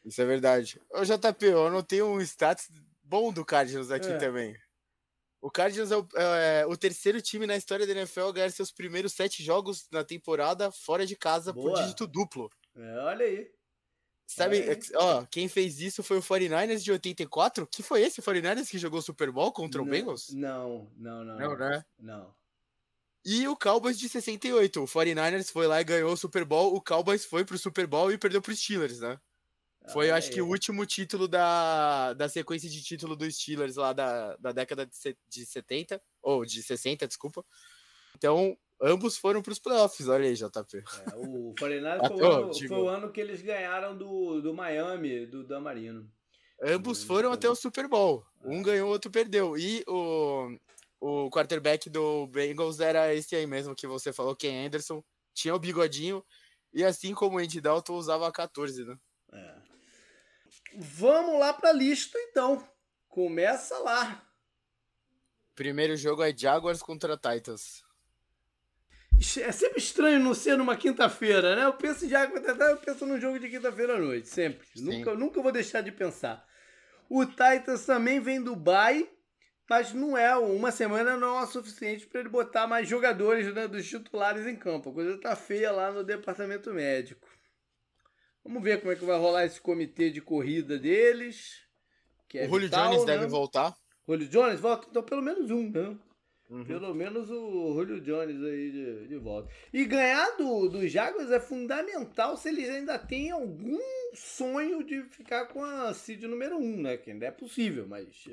Isso é verdade. Ô, JP, eu não tenho um status bom do Cardinals aqui é. também. O Cardinals é o, é o, terceiro time na história da NFL a ganhar seus primeiros sete jogos na temporada fora de casa Boa. por dígito duplo. É, olha aí. Sabe, olha aí. ó, quem fez isso foi o 49ers de 84? Que foi esse 49ers que jogou Super Bowl contra não, o Bengals? Não, não, não. Não, né? Não. E o Cowboys de 68. O 49ers foi lá e ganhou o Super Bowl. O Cowboys foi pro Super Bowl e perdeu pro Steelers, né? Foi, ah, acho é. que, o último título da, da sequência de título dos Steelers lá da, da década de, de 70, ou de 60, desculpa. Então, ambos foram para os playoffs, olha aí, JP. É, o 49 <laughs> foi, o ano, foi o ano que eles ganharam do, do Miami, do Dan Marino. Ambos foram até o Super Bowl. Um ganhou, outro perdeu. E o, o quarterback do Bengals era esse aí mesmo que você falou, Ken Anderson. Tinha o bigodinho. E assim como o Andy Dalton usava a 14, né? Vamos lá para a lista então. Começa lá. Primeiro jogo é Jaguars contra Titans. É sempre estranho não ser numa quinta-feira, né? Eu penso em Jaguars contra Titans, eu penso num jogo de quinta-feira à noite, sempre. Nunca, nunca vou deixar de pensar. O Titans também vem do bye, mas não é uma semana não é o suficiente para ele botar mais jogadores né, dos titulares em campo. A coisa tá feia lá no departamento médico. Vamos ver como é que vai rolar esse comitê de corrida deles. É o Julio vital, Jones né? deve voltar. Julio Jones volta? Então pelo menos um, né? Uhum. Pelo menos o Julio Jones aí de, de volta. E ganhar do, do Jaguars é fundamental se eles ainda têm algum sonho de ficar com a seed número 1, um, né? Que ainda é possível, mas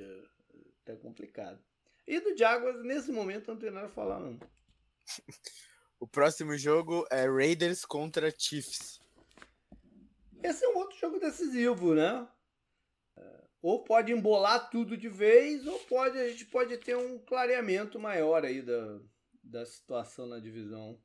tá complicado. E do Jaguars, nesse momento, não tem nada a falar, não. <laughs> o próximo jogo é Raiders contra Chiefs. Esse é um outro jogo decisivo, né? É, ou pode embolar tudo de vez, ou pode a gente pode ter um clareamento maior aí da, da situação na divisão.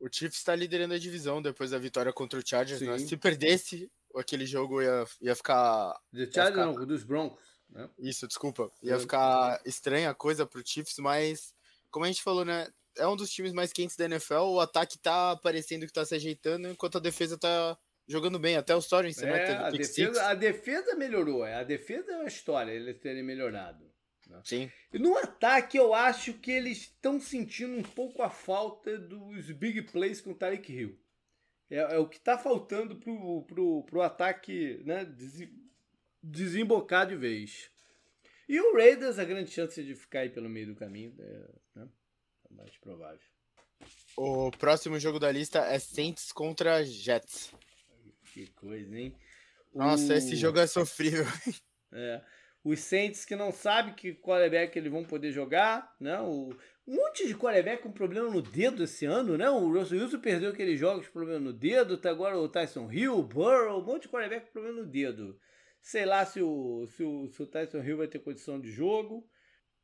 O Chiefs está liderando a divisão depois da vitória contra o Chargers. Né? Se perdesse aquele jogo, ia, ia ficar. The Chargers ficar... não, dos Broncos. Né? Isso, desculpa. Ia ficar estranha a coisa pro Chiefs, mas como a gente falou, né? É um dos times mais quentes da NFL. O ataque tá parecendo que tá se ajeitando, enquanto a defesa tá jogando bem, até o Sorensen, é, né? A defesa, a defesa melhorou, é, a defesa é uma história, eles terem melhorado. Né? Sim. E no ataque, eu acho que eles estão sentindo um pouco a falta dos big plays com o Tarek Hill. É, é o que está faltando pro, pro, pro ataque né, des, desembocar de vez. E o Raiders, a grande chance de ficar aí pelo meio do caminho é, né, é mais provável. O próximo jogo da lista é Saints contra Jets. Que coisa, hein? Nossa, o... esse jogo é sofrível. <laughs> É. Os Saints que não sabem que quarterback eles vão poder jogar, né? O... Um monte de quarterback com problema no dedo esse ano, né? O Russell Wilson perdeu aqueles jogos com problema no dedo, tá agora o Tyson Hill, o Burrow, um monte de quarterback com problema no dedo. Sei lá se o, se o, se o Tyson Hill vai ter condição de jogo.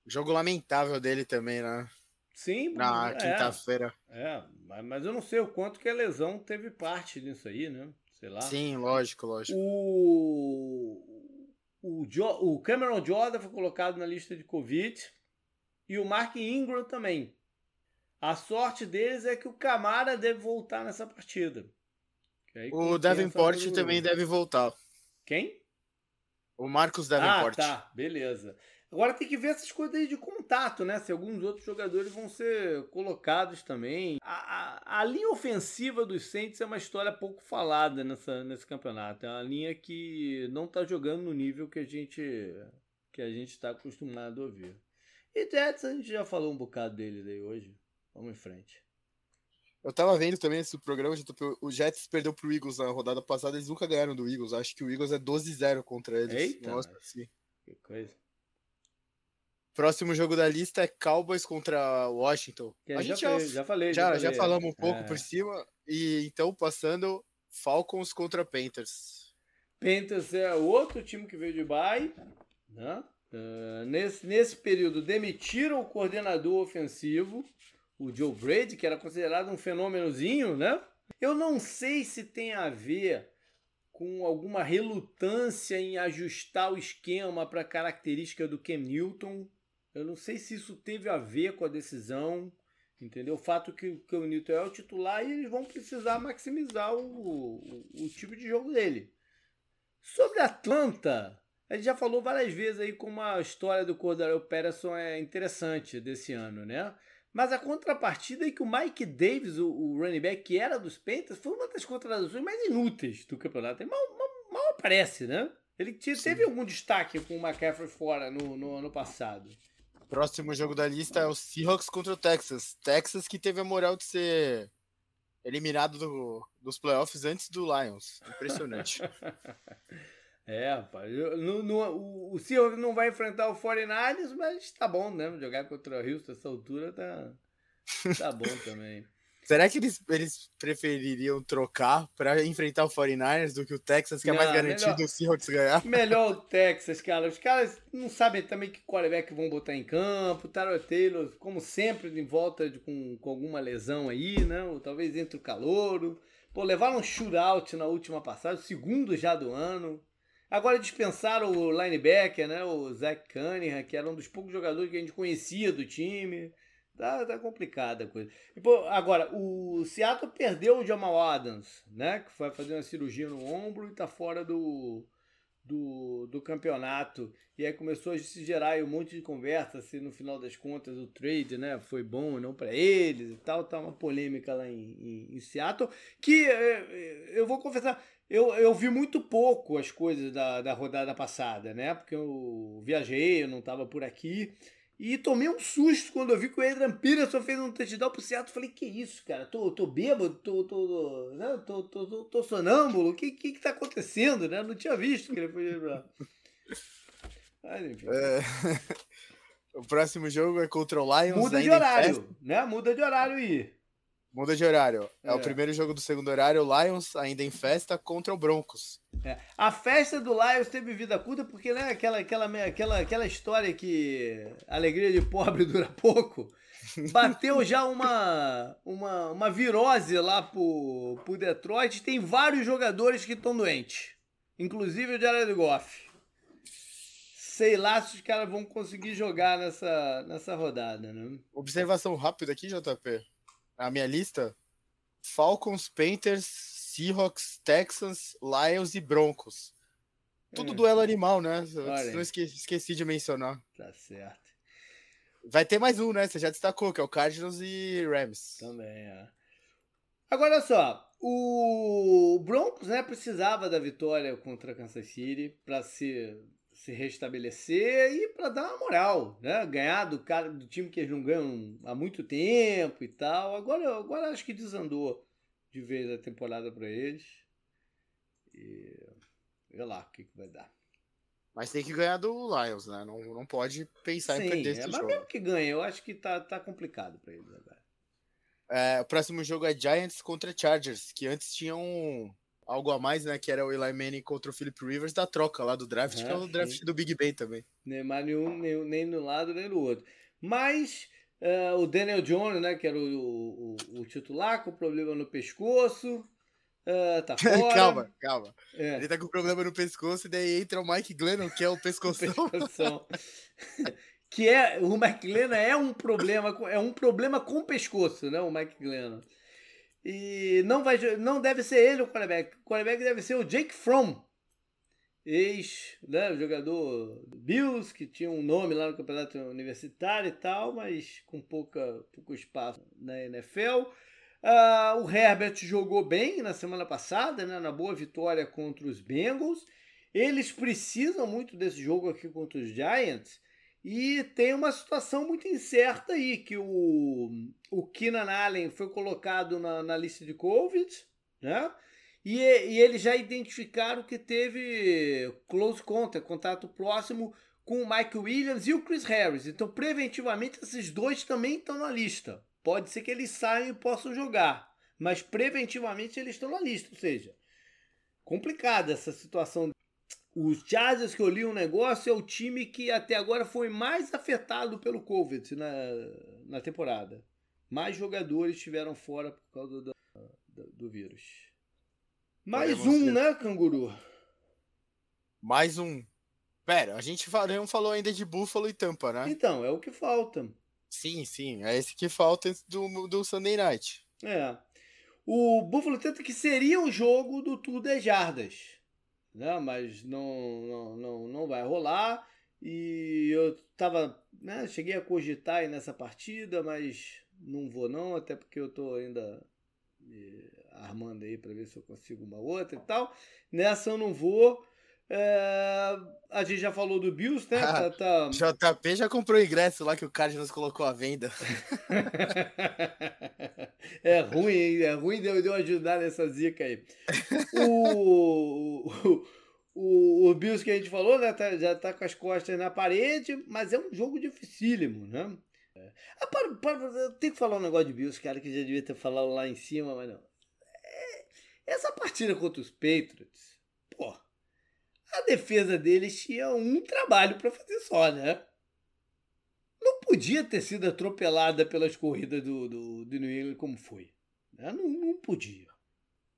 Jogo lamentável dele também, né? Sim, Na é, quinta-feira. É, mas, mas eu não sei o quanto que a lesão teve parte nisso aí, né? Sei lá. Sim, lógico, lógico. O, o, jo, o Cameron Jordan foi colocado na lista de Covid e o Mark Ingram também. A sorte deles é que o Camara deve voltar nessa partida. o Davenport também deve voltar. Quem? O Marcos Davenport. Ah, tá, beleza. Agora tem que ver essas coisas aí de contato, né? Se alguns outros jogadores vão ser colocados também. A, a, a, linha ofensiva dos Saints é uma história pouco falada nessa, nesse campeonato. É uma linha que não está jogando no nível que a gente que a gente está acostumado a ver. E Jets, a gente já falou um bocado dele daí hoje. Vamos em frente. Eu tava vendo também esse programa, o Jets perdeu pro Eagles na rodada passada, eles nunca ganharam do Eagles. Acho que o Eagles é 12-0 contra eles. Eita, Nossa, que coisa. Próximo jogo da lista é Cowboys contra Washington. Que a gente já, já, já falei. Já, já, falei. já falamos um pouco é. por cima. E então, passando, Falcons contra Panthers. Panthers é o outro time que veio de bye. Né? Uh, nesse, nesse período, demitiram o coordenador ofensivo, o Joe Brady, que era considerado um fenômenozinho, né? Eu não sei se tem a ver com alguma relutância em ajustar o esquema para a característica do Cam Newton eu não sei se isso teve a ver com a decisão, entendeu? O fato que, que o Newton é o titular e eles vão precisar maximizar o, o, o tipo de jogo dele. Sobre Atlanta, a gente já falou várias vezes aí como a história do Cordarel Patterson é interessante desse ano, né? Mas a contrapartida é que o Mike Davis, o, o running back que era dos Panthers, foi uma das contratações mais inúteis do campeonato. Ele mal, mal, mal aparece, né? Ele teve algum destaque com o McCaffrey fora no, no ano passado. Próximo jogo da lista é o Seahawks contra o Texas. Texas que teve a moral de ser eliminado do, dos playoffs antes do Lions. Impressionante. <laughs> é, rapaz. No, no, o, o Seahawks não vai enfrentar o 49ers, mas tá bom, né? Jogar contra o Houston nessa altura tá, tá bom <laughs> também. Será que eles, eles prefeririam trocar para enfrentar o 49ers do que o Texas, que não, é mais garantido melhor, o Seahawks ganhar? Melhor o Texas, cara. Os caras não sabem também que quarterback vão botar em campo. Taro Taylor, como sempre, em volta de, com, com alguma lesão aí, né? Ou talvez entre o calouro. Pô, levaram um shootout na última passagem, segundo já do ano. Agora dispensaram o linebacker, né? O Zach Cunningham, que era um dos poucos jogadores que a gente conhecia do time. Tá, tá complicada a coisa. E, pô, agora, o Seattle perdeu o Jamal Adams, né? Que foi fazer uma cirurgia no ombro e tá fora do, do, do campeonato. E aí começou a se gerar um monte de conversa se no final das contas o trade né, foi bom ou não para eles e tal. Tá uma polêmica lá em, em, em Seattle. Que é, eu vou confessar, eu, eu vi muito pouco as coisas da, da rodada passada, né? Porque eu viajei, eu não estava por aqui. E tomei um susto quando eu vi que o Adrian Peterson fez um touchdown pro Seattle. Falei, que isso, cara? Tô, tô bêbado? Tô, tô, né? tô, tô, tô, tô sonâmbulo? O que, que que tá acontecendo, né? Não tinha visto que ele foi... Mas, enfim. É... <laughs> O próximo jogo é contra o Lions. Muda de horário, né? Muda de horário aí. Muda de horário. É. é. o primeiro jogo do segundo horário. O Lions ainda em festa contra o Broncos. É. A festa do Lions teve vida curta porque, né, aquela, aquela, aquela, aquela história que alegria de pobre <laughs> dura pouco. Bateu já uma, uma, uma virose lá pro, pro Detroit. Tem vários jogadores que estão doentes. Inclusive o Jared Goff. Sei lá se os caras vão conseguir jogar nessa, nessa rodada, né? Observação rápida aqui, JP a minha lista: Falcons, Panthers, Seahawks, Texans, Lions e Broncos. Tudo é. duelo animal, né? Olha. Não esqueci, esqueci de mencionar. Tá certo. Vai ter mais um, né? Você já destacou, que é o Cardinals e Rams. Também, é. Agora olha só, o Broncos, né, precisava da vitória contra Kansas City para se se restabelecer e para dar uma moral, né? Ganhar do cara do time que eles não ganham há muito tempo e tal. Agora, agora acho que desandou de vez a temporada para eles. E vê lá o que, que vai dar. Mas tem que ganhar do Lions, né? Não, não pode pensar Sim, em perder esse é, mas jogo. Mas mesmo que ganhe, eu acho que tá, tá complicado para eles agora. É, o próximo jogo é Giants contra Chargers, que antes tinham algo a mais, né? Que era o Eli Manning contra o Philip Rivers da troca lá do draft, ah, que é o draft sim. do Big Ben também. Neymar nenhum, nem, nem no lado nem no outro. Mas uh, o Daniel Jones, né? Que era o, o, o titular, com problema no pescoço. Uh, tá <laughs> fora. calma, calma. É. Ele tá com problema no pescoço e daí entra o Mike Glennon, que é o pescoção. o <laughs> pescoção. <laughs> que é o Mike Glennon é um problema, é um problema com o pescoço, né? O Mike Glennon. E não vai, não deve ser ele o quarterback. O quarterback deve ser o Jake Fromm, ex, né, jogador do Bills, que tinha um nome lá no campeonato universitário e tal, mas com pouca, pouco espaço na NFL. Uh, o Herbert jogou bem na semana passada, né, na boa vitória contra os Bengals. Eles precisam muito desse jogo aqui contra os Giants. E tem uma situação muito incerta aí, que o, o Keenan Allen foi colocado na, na lista de Covid, né? E, e eles já identificaram que teve close contact, contato próximo com o Mike Williams e o Chris Harris. Então, preventivamente, esses dois também estão na lista. Pode ser que eles saiam e possam jogar, mas preventivamente eles estão na lista. Ou seja, complicada essa situação. Os Chargers que eu li um negócio é o time que até agora foi mais afetado pelo Covid na, na temporada. Mais jogadores estiveram fora por causa do, do, do vírus. Mais um, né, canguru? Mais um. Pera, a gente não falou ainda de Buffalo e Tampa, né? Então, é o que falta. Sim, sim. É esse que falta do, do Sunday Night. É. O Buffalo tenta que seria um jogo do Tour de Jardas. Né? Mas não, não, não, não vai rolar. E eu tava. Né, cheguei a cogitar aí nessa partida, mas não vou não, até porque eu tô ainda armando aí para ver se eu consigo uma outra e tal. Nessa eu não vou. É, a gente já falou do Bills, né? Ah, <laughs> tá, tá... JP já comprou o ingresso lá que o Cardinals colocou à venda. <laughs> é ruim, hein? É ruim de eu, ajudar nessa zica aí. O, o, o, o Bills que a gente falou, né? Tá, já tá com as costas na parede, mas é um jogo dificílimo, né? Ah, para, para, eu tenho que falar um negócio de Bills, cara, que já devia ter falado lá em cima, mas não. Essa partida contra os Patriots, pô a defesa deles tinha um trabalho para fazer só, né? Não podia ter sido atropelada pelas corridas do, do, do New England como foi. Né? Não, não podia.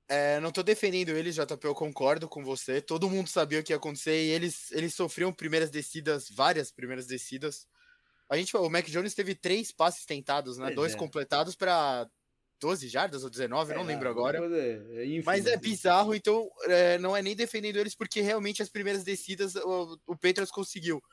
É, não tô defendendo eles, JP, eu concordo com você. Todo mundo sabia o que ia acontecer e eles, eles sofriam primeiras descidas, várias primeiras descidas. A gente, o Mac Jones teve três passes tentados, né? Pois Dois é. completados para 12 jardas ou 19, é, não lembro agora. É, é mas é bizarro, então é, não é nem defendendo eles, porque realmente as primeiras descidas o, o Petras conseguiu.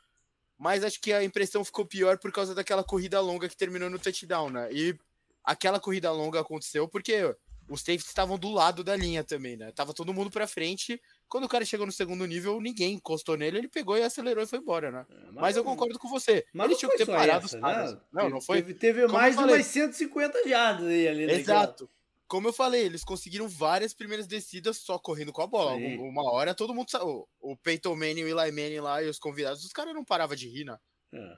Mas acho que a impressão ficou pior por causa daquela corrida longa que terminou no touchdown, né? E aquela corrida longa aconteceu porque os safeties estavam do lado da linha também, né? Tava todo mundo pra frente quando o cara chegou no segundo nível, ninguém encostou nele, ele pegou e acelerou e foi embora, né? É, mas, mas, eu concordo com você. Mas ele tinha que ter parado essa, os caras. Né? Não, não foi. Teve, teve mais de umas 150 jardas aí ali. Exato. Naquela... Como eu falei, eles conseguiram várias primeiras descidas só correndo com a bola. Sim. Uma hora todo mundo. O, o Peyton Manning, o Eli Manning lá e os convidados, os caras não paravam de rir, né? É.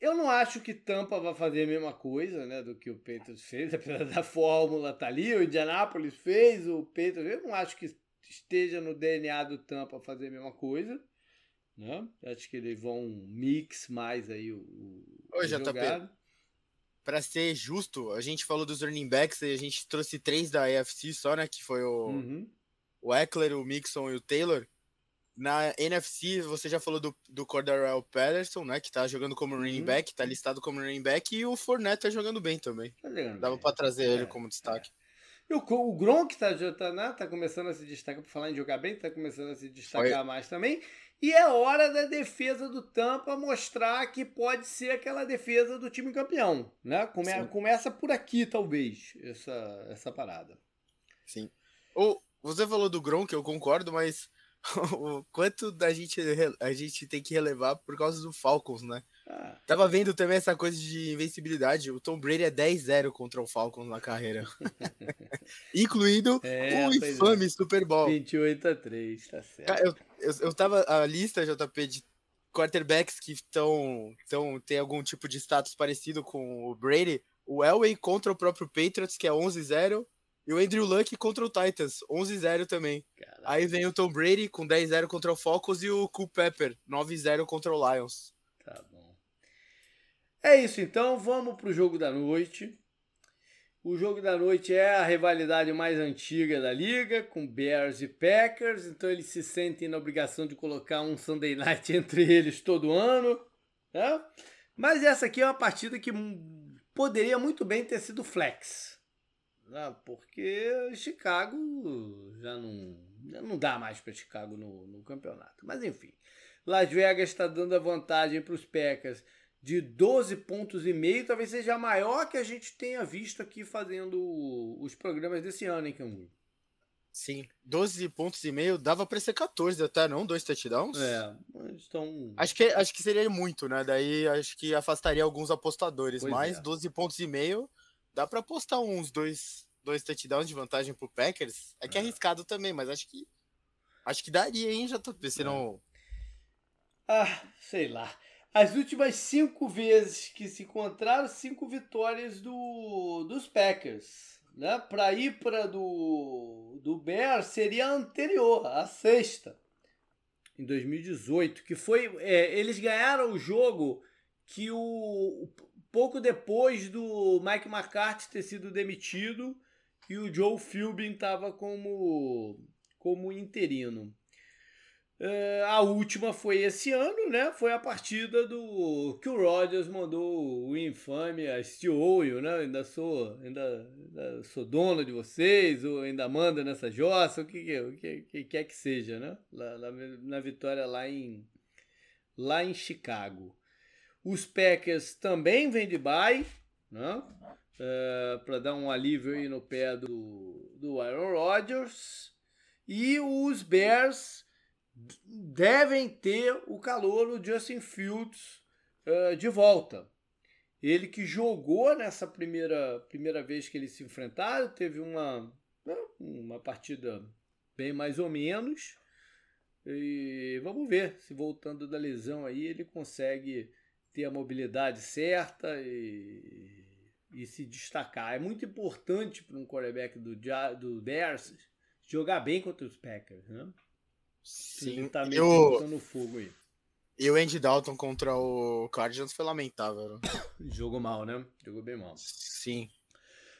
Eu não acho que Tampa vai fazer a mesma coisa, né, do que o Patriots fez, <laughs> apesar da fórmula tá ali, o Indianapolis fez, o Patriots, eu não acho que esteja no DNA do Tampa fazer a mesma coisa. Né? Acho que eles vão mix mais aí o, o Oi, JP. Para ser justo, a gente falou dos running backs e a gente trouxe três da AFC só, né? Que foi o, uhum. o Eckler, o Mixon e o Taylor. Na NFC, você já falou do, do Cordarrelle Patterson, né? Que tá jogando como uhum. running back, tá listado como running back, e o Fournette tá jogando bem também. Tá Dava para trazer é, ele como destaque. É. O, o Gronk tá, tá, né, tá começando a se destacar, por falar em jogar bem, tá começando a se destacar Foi. mais também. E é hora da defesa do Tampa mostrar que pode ser aquela defesa do time campeão. Né? Come, começa por aqui, talvez, essa, essa parada. Sim. Ou, você falou do Gronk, eu concordo, mas <laughs> o quanto da gente, a gente tem que relevar por causa do Falcons, né? Ah. Tava vendo também essa coisa de invencibilidade. O Tom Brady é 10-0 contra o Falcons na carreira. <laughs> Incluindo é, o é. infame é. Super Bowl. 28 a 3, tá certo. Eu, eu, eu tava. A lista, JP, de quarterbacks que estão. Tão, tem algum tipo de status parecido com o Brady. O Elway contra o próprio Patriots, que é 11-0. E o Andrew Luck contra o Titans, 11-0 também. Caraca. Aí vem o Tom Brady com 10-0 contra o Falcons e o Pepper 9-0 contra o Lions. É isso então, vamos pro jogo da noite. O jogo da noite é a rivalidade mais antiga da liga, com Bears e Packers, então eles se sentem na obrigação de colocar um Sunday Night <laughs> entre eles todo ano. Né? Mas essa aqui é uma partida que poderia muito bem ter sido flex. Né? Porque Chicago já não, já não dá mais para Chicago no, no campeonato. Mas enfim, Las Vegas está dando a vantagem para os Packers de 12 pontos e meio, talvez seja a maior que a gente tenha visto aqui fazendo os programas desse ano, hein, Canguru? Sim, 12 pontos e meio, dava para ser 14 até, não? Dois touchdowns? É, estão... Acho que, acho que seria muito, né? Daí acho que afastaria alguns apostadores, pois mas é. 12 pontos e meio, dá para apostar uns dois, dois touchdowns de vantagem pro Packers. É que é, é arriscado também, mas acho que acho que daria, hein, já tô pensando... É. Ah, sei lá. As últimas cinco vezes que se encontraram, cinco vitórias do, dos Packers. Né? Para ir para do, do Bears seria a anterior, a sexta, em 2018, que foi. É, eles ganharam o jogo que o pouco depois do Mike McCarthy ter sido demitido e o Joe Philbin estava como, como interino. Uh, a última foi esse ano, né? Foi a partida do que o Rogers mandou o infame a Steel né? Ainda sou, ainda, ainda, sou dono de vocês, ou ainda manda nessa jossa, o que, que, que quer que seja, né? Lá, lá, na vitória lá em, lá em Chicago. Os Packers também vêm de bye, né? Uh, para dar um alívio aí no pé do, do Aaron Rodgers. E os Bears devem ter o calor Justin Fields uh, de volta. Ele que jogou nessa primeira, primeira vez que eles se enfrentaram, teve uma, né, uma partida bem mais ou menos. E vamos ver se voltando da lesão aí ele consegue ter a mobilidade certa e, e se destacar. É muito importante para um quarterback do, do Bears jogar bem contra os Packers, né? Sim, tá meio eu... no fogo aí. E o Andy Dalton contra o Cardinals foi lamentável. Né? <coughs> Jogou mal, né? Jogou bem mal. Sim.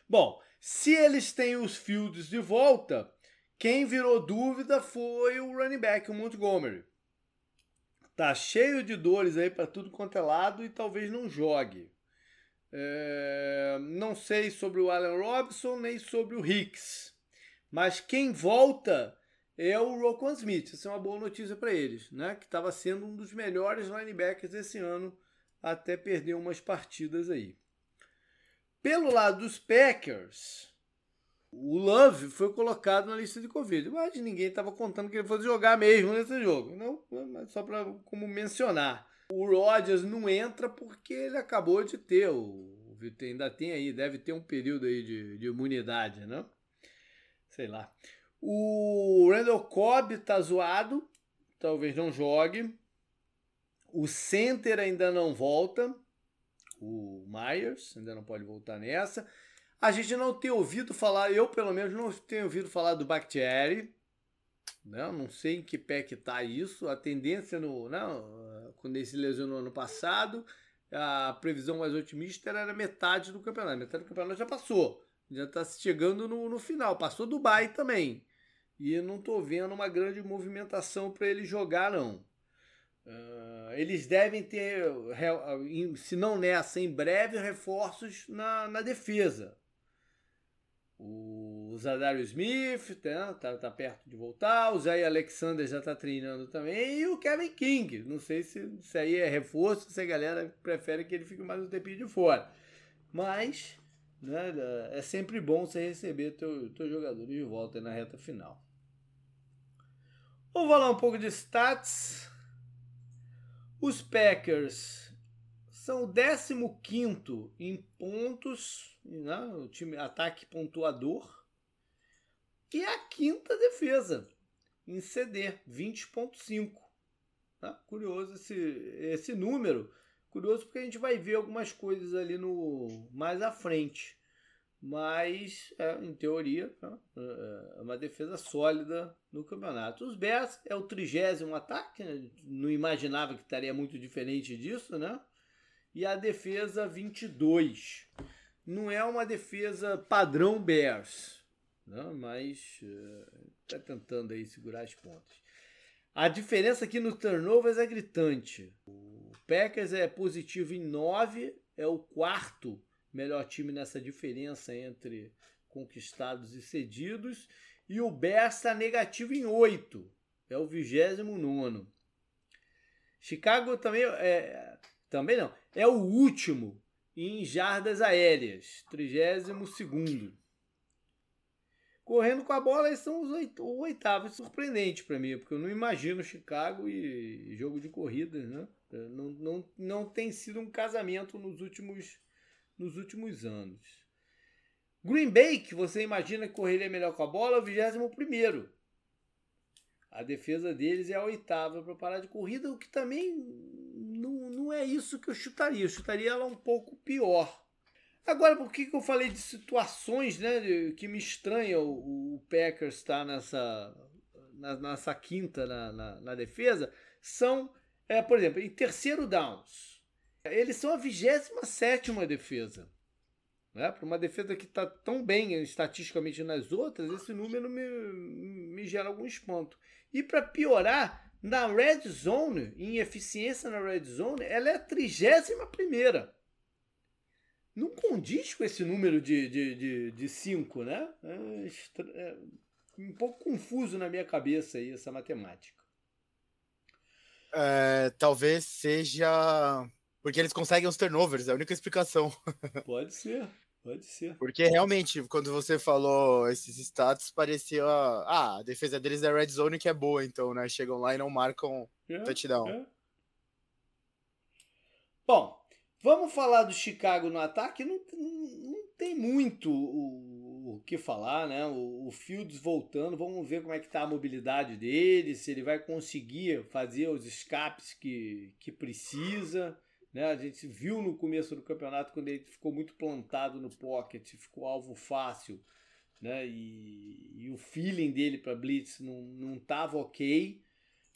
Bom, se eles têm os Fields de volta, quem virou dúvida foi o running back, o Montgomery. Tá cheio de dores aí para tudo quanto é lado e talvez não jogue. É... Não sei sobre o Allen Robinson nem sobre o Hicks. Mas quem volta é o Roquan Smith. Isso é uma boa notícia para eles, né? Que estava sendo um dos melhores linebackers esse ano, até perder umas partidas aí. Pelo lado dos Packers, o Love foi colocado na lista de Covid, mas ninguém estava contando que ele fosse jogar mesmo nesse jogo. Não, só para como mencionar. O Rodgers não entra porque ele acabou de ter, o ainda tem aí, deve ter um período aí de, de imunidade, né? Sei lá. O Randall Cobb tá zoado, talvez não jogue. O center ainda não volta. O Myers ainda não pode voltar nessa. A gente não tem ouvido falar, eu pelo menos não tenho ouvido falar do Bakhtiari. Né? Não sei em que pé que tá isso. A tendência no. Não, quando ele se lesionou ano passado, a previsão mais otimista era metade do campeonato. Metade do campeonato já passou. Já está chegando no, no final. Passou Dubai também. E não estou vendo uma grande movimentação para ele jogar, não. Uh, eles devem ter, se não nessa, em breve, reforços na, na defesa. O Zadario Smith tá, tá, tá, perto de voltar, o Zay Alexander já está treinando também, e o Kevin King. Não sei se, se aí é reforço, se a galera prefere que ele fique mais um tempinho de fora. Mas né, é sempre bom você receber teu, teu jogador de volta na reta final. Vamos falar um pouco de stats. Os Packers são o 15 em pontos, né? o time ataque pontuador, e a quinta defesa em CD, 20.5. Tá? Curioso esse, esse número. Curioso porque a gente vai ver algumas coisas ali no mais à frente. Mas é, em teoria né, é, é uma defesa sólida no campeonato. Os Bears é o trigésimo ataque, né? não imaginava que estaria muito diferente disso, né? E a defesa 22. Não é uma defesa padrão Bears, né? mas está é, tentando aí segurar as pontas. A diferença aqui no turnovers é gritante. O Packers é positivo em 9, é o quarto melhor time nessa diferença entre conquistados e cedidos. E o Bears está negativo em 8, é o 29. Chicago também é. Também não. É o último em jardas aéreas, 32. Correndo com a bola, eles são os oitavos. Surpreendente para mim, porque eu não imagino Chicago e jogo de corridas, né? Não, não, não tem sido um casamento nos últimos nos últimos anos. Green Bay, que você imagina que correria melhor com a bola, é o 21 A defesa deles é a oitava para parar de corrida, o que também não, não é isso que eu chutaria. Eu chutaria ela um pouco pior. Agora, por que, que eu falei de situações né, que me estranha o, o Packers estar nessa, na, nessa quinta na, na, na defesa? São, é, por exemplo, em terceiro downs eles são a 27 defesa. Né? Para uma defesa que está tão bem estatisticamente nas outras, esse número me, me gera algum espanto. E para piorar, na red zone, em eficiência na red zone, ela é a 31. Não condiz com esse número de 5, de, de, de cinco, né? É, é um pouco confuso na minha cabeça aí essa matemática. É, talvez seja porque eles conseguem os turnovers, é a única explicação. <laughs> Pode ser, pode ser. Porque realmente, quando você falou esses status, parecia. Ah, a defesa deles é red zone que é boa, então, né? Chegam lá e não marcam é, touchdown. É. Bom, vamos falar do Chicago no ataque. Não, não tem muito o, o que falar, né? O, o, Fields voltando, vamos ver como é que tá a mobilidade dele, se ele vai conseguir fazer os escapes que, que precisa. Né? A gente viu no começo do campeonato quando ele ficou muito plantado no pocket, ficou alvo fácil, né? E, e o feeling dele para blitz não não ok.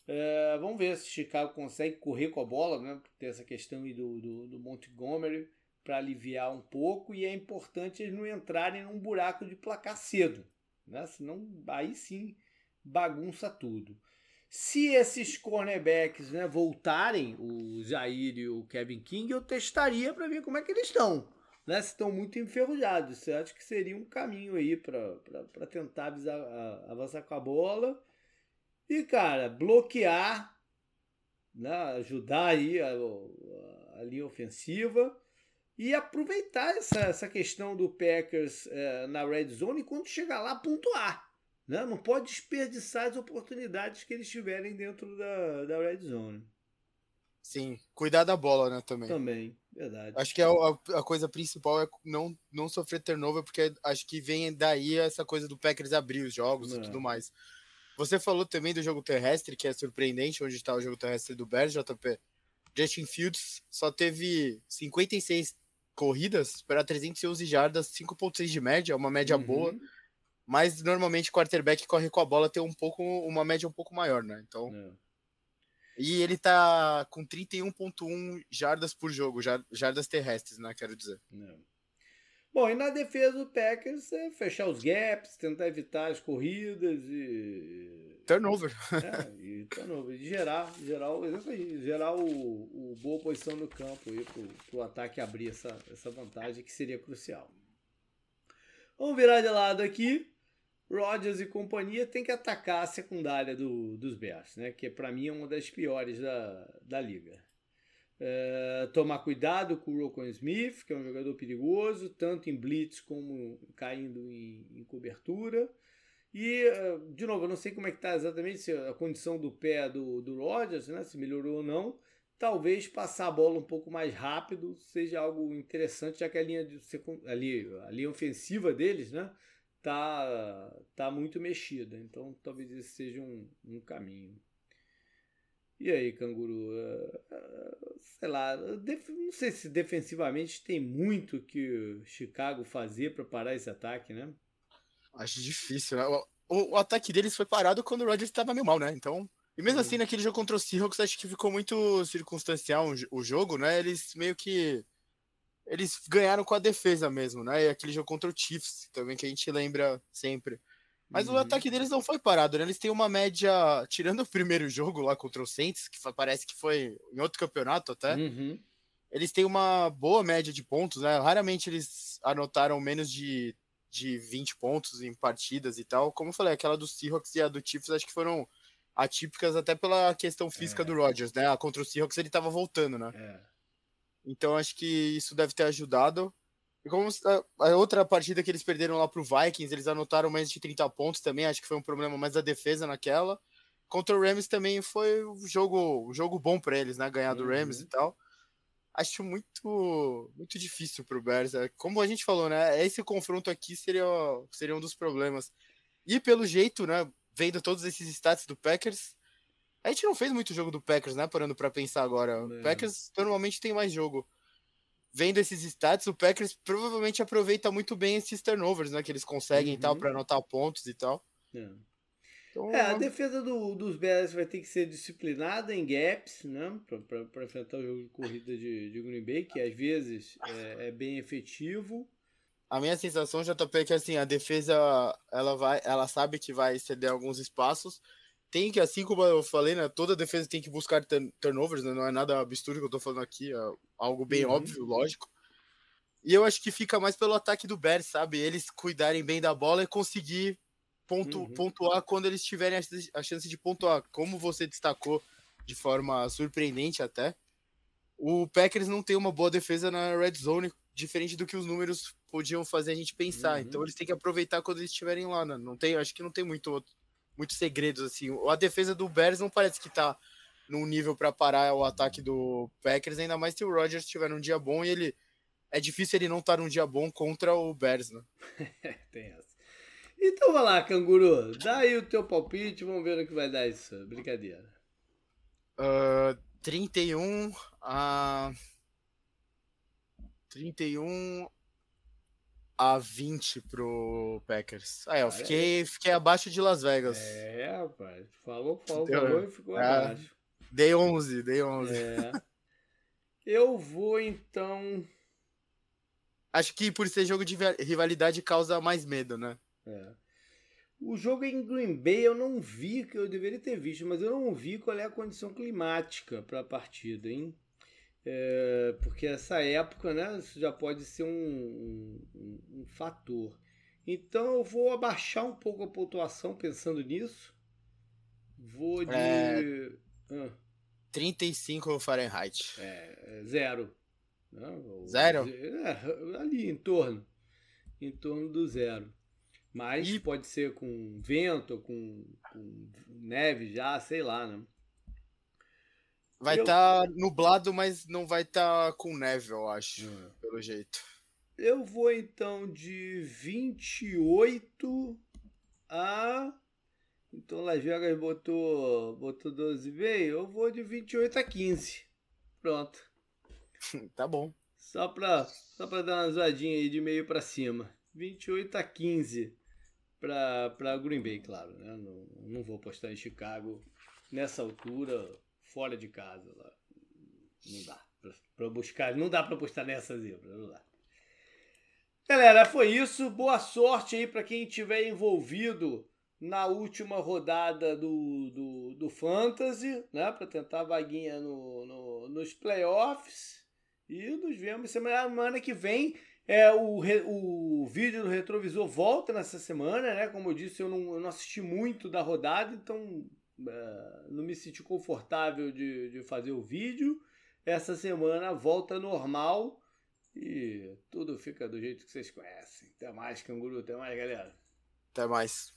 É, vamos ver se Chicago consegue correr com a bola, né? Tem essa questão do, do, do Montgomery para aliviar um pouco e é importante eles não entrarem num buraco de placar cedo, né? Senão aí sim bagunça tudo. Se esses cornerbacks né, voltarem, o Jair e o Kevin King, eu testaria para ver como é que eles estão. Né, se estão muito enferrujados. Você acha que seria um caminho aí para tentar avisar, avançar com a bola. E, cara, bloquear, né, ajudar aí a, a, a linha ofensiva e aproveitar essa, essa questão do Packers é, na red zone e quando chegar lá pontuar. Né? Não pode desperdiçar as oportunidades que eles tiverem dentro da, da red zone. Sim, cuidar da bola, né, também. Também, verdade. Acho que a, a, a, coisa principal é não, não sofrer turnover, porque acho que vem daí essa coisa do Packers abrir os jogos e tudo mais. Você falou também do jogo terrestre, que é surpreendente, onde está o jogo terrestre do Bears, JP. Justin Fields só teve 56 corridas para 311 jardas, 5.6 de média, uma média uhum. boa mas normalmente o quarterback corre com a bola tem um pouco uma média um pouco maior, né? Então. É. E ele tá com 31.1 jardas por jogo, jardas terrestres, né, quero dizer. É. Bom, e na defesa do Packers é fechar os gaps, tentar evitar as corridas e. Turnover. <laughs> É, e turnover. E gerar, gerar, aí, gerar o, o boa posição no campo aí pro, pro ataque abrir essa, essa vantagem que seria crucial. Vamos virar de lado aqui. Rodgers e companhia tem que atacar a secundária do, dos Bears, né? que para mim é uma das piores da, da liga. É, tomar cuidado com o Rocco Smith, que é um jogador perigoso, tanto em blitz como caindo em, em cobertura. E, é, de novo, eu não sei como é que está exatamente a condição do pé do, do Rodgers, né? se melhorou ou não. Talvez passar a bola um pouco mais rápido seja algo interessante, já que a linha, de, a linha ofensiva deles, né? Tá, tá muito mexida. Então talvez esse seja um, um caminho. E aí, Canguru? Uh, sei lá, não sei se defensivamente tem muito que Chicago fazer para parar esse ataque, né? Acho difícil, né? O, o, o ataque deles foi parado quando o Rodgers estava meio mal, né? Então. E mesmo assim, naquele jogo contra o Seahawks, acho que ficou muito circunstancial o jogo, né? Eles meio que. Eles ganharam com a defesa mesmo, né? E aquele jogo contra o Chiefs também, que a gente lembra sempre. Mas uhum. o ataque deles não foi parado, né? Eles têm uma média, tirando o primeiro jogo lá contra o Saints, que parece que foi em outro campeonato até. Uhum. Eles têm uma boa média de pontos, né? Raramente eles anotaram menos de, de 20 pontos em partidas e tal. Como eu falei, aquela do Seahawks e a do Chiefs acho que foram atípicas até pela questão física é. do Rodgers, né? A contra o Seahawks ele tava voltando, né? É. Então acho que isso deve ter ajudado. E como a outra partida que eles perderam lá pro Vikings, eles anotaram mais de 30 pontos também, acho que foi um problema mais da defesa naquela. Contra o Rams também foi um jogo, um jogo bom para eles, né? Ganhar do Rams uhum. e tal. Acho muito muito difícil pro Bears. É, como a gente falou, né? Esse confronto aqui seria, seria um dos problemas. E pelo jeito, né? Vendo todos esses stats do Packers, a gente não fez muito jogo do Packers, né? Parando para pensar agora. O é. Packers normalmente tem mais jogo vendo esses stats, o Packers provavelmente aproveita muito bem esses turnovers, né? Que eles conseguem uhum. tal para anotar pontos e tal. É. Então, é, a defesa do, dos Bears vai ter que ser disciplinada em gaps, né? Para enfrentar o jogo de corrida de, de Green Bay, que às vezes é, é, bem efetivo. A minha sensação, JP, é que assim, a defesa ela vai, ela sabe que vai ceder alguns espaços, tem que, assim como eu falei, né, toda defesa tem que buscar turnovers, né, não é nada absurdo que eu tô falando aqui, é algo bem uhum. óbvio, lógico. E eu acho que fica mais pelo ataque do Bears, sabe? Eles cuidarem bem da bola e conseguir pontu uhum. pontuar quando eles tiverem a chance de pontuar. Como você destacou de forma surpreendente até, o Packers não tem uma boa defesa na red zone, diferente do que os números podiam fazer a gente pensar. Uhum. Então eles têm que aproveitar quando eles estiverem lá, né? Não tem, acho que não tem muito outro muitos segredos, assim. A defesa do Bears não parece que tá num nível para parar o ataque do Packers, ainda mais se o Rodgers estiver num dia bom e ele. É difícil ele não estar tá num dia bom contra o Bears, né? <laughs> Tem essa. Então vai lá, canguru. Dá aí o teu palpite, vamos ver o que vai dar isso. Brincadeira. Uh, 31 a. 31 a 20 pro Packers. Ah, eu fiquei, fiquei abaixo de Las Vegas. É, rapaz. Falou, falou, falou e ficou é, abaixo. Dei 11, dei 11. É. eu vou então. Acho que por ser jogo de rivalidade causa mais medo, né? É. O jogo em Green Bay eu não vi, que eu deveria ter visto, mas eu não vi qual é a condição climática para a partida, hein? É, porque essa época, né, isso já pode ser um, um, um, fator. Então eu vou abaixar um pouco a pontuação pensando nisso. Vou de. É, ah, 35 Fahrenheit. É, zero. Não, zero? É, ali em torno. Em torno do zero. Mas e... pode ser com vento, com, com neve já, sei lá, né? Vai estar eu... tá nublado, mas não vai estar tá com neve, eu acho, uhum. pelo jeito. Eu vou então de 28 a. Então Las Vegas botou, botou 12,5. Eu vou de 28 a 15. Pronto. <laughs> tá bom. Só pra, só pra dar uma zoadinha aí de meio para cima. 28 a 15 para pra Green Bay, claro. Né? Não, não vou postar em Chicago nessa altura fora de casa lá. Não dá para buscar, não dá para postar nessa zebra, não dá. Galera, foi isso. Boa sorte aí para quem estiver envolvido na última rodada do, do, do Fantasy, né? Para tentar vaguinha no, no, nos playoffs. E nos vemos semana que vem. É, o, o vídeo do retrovisor volta nessa semana, né? Como eu disse, eu não, eu não assisti muito da rodada, então uh, não me senti confortável de, de fazer o vídeo. Essa semana volta normal e tudo fica do jeito que vocês conhecem. Até mais, canguru. Até mais, galera. Até mais.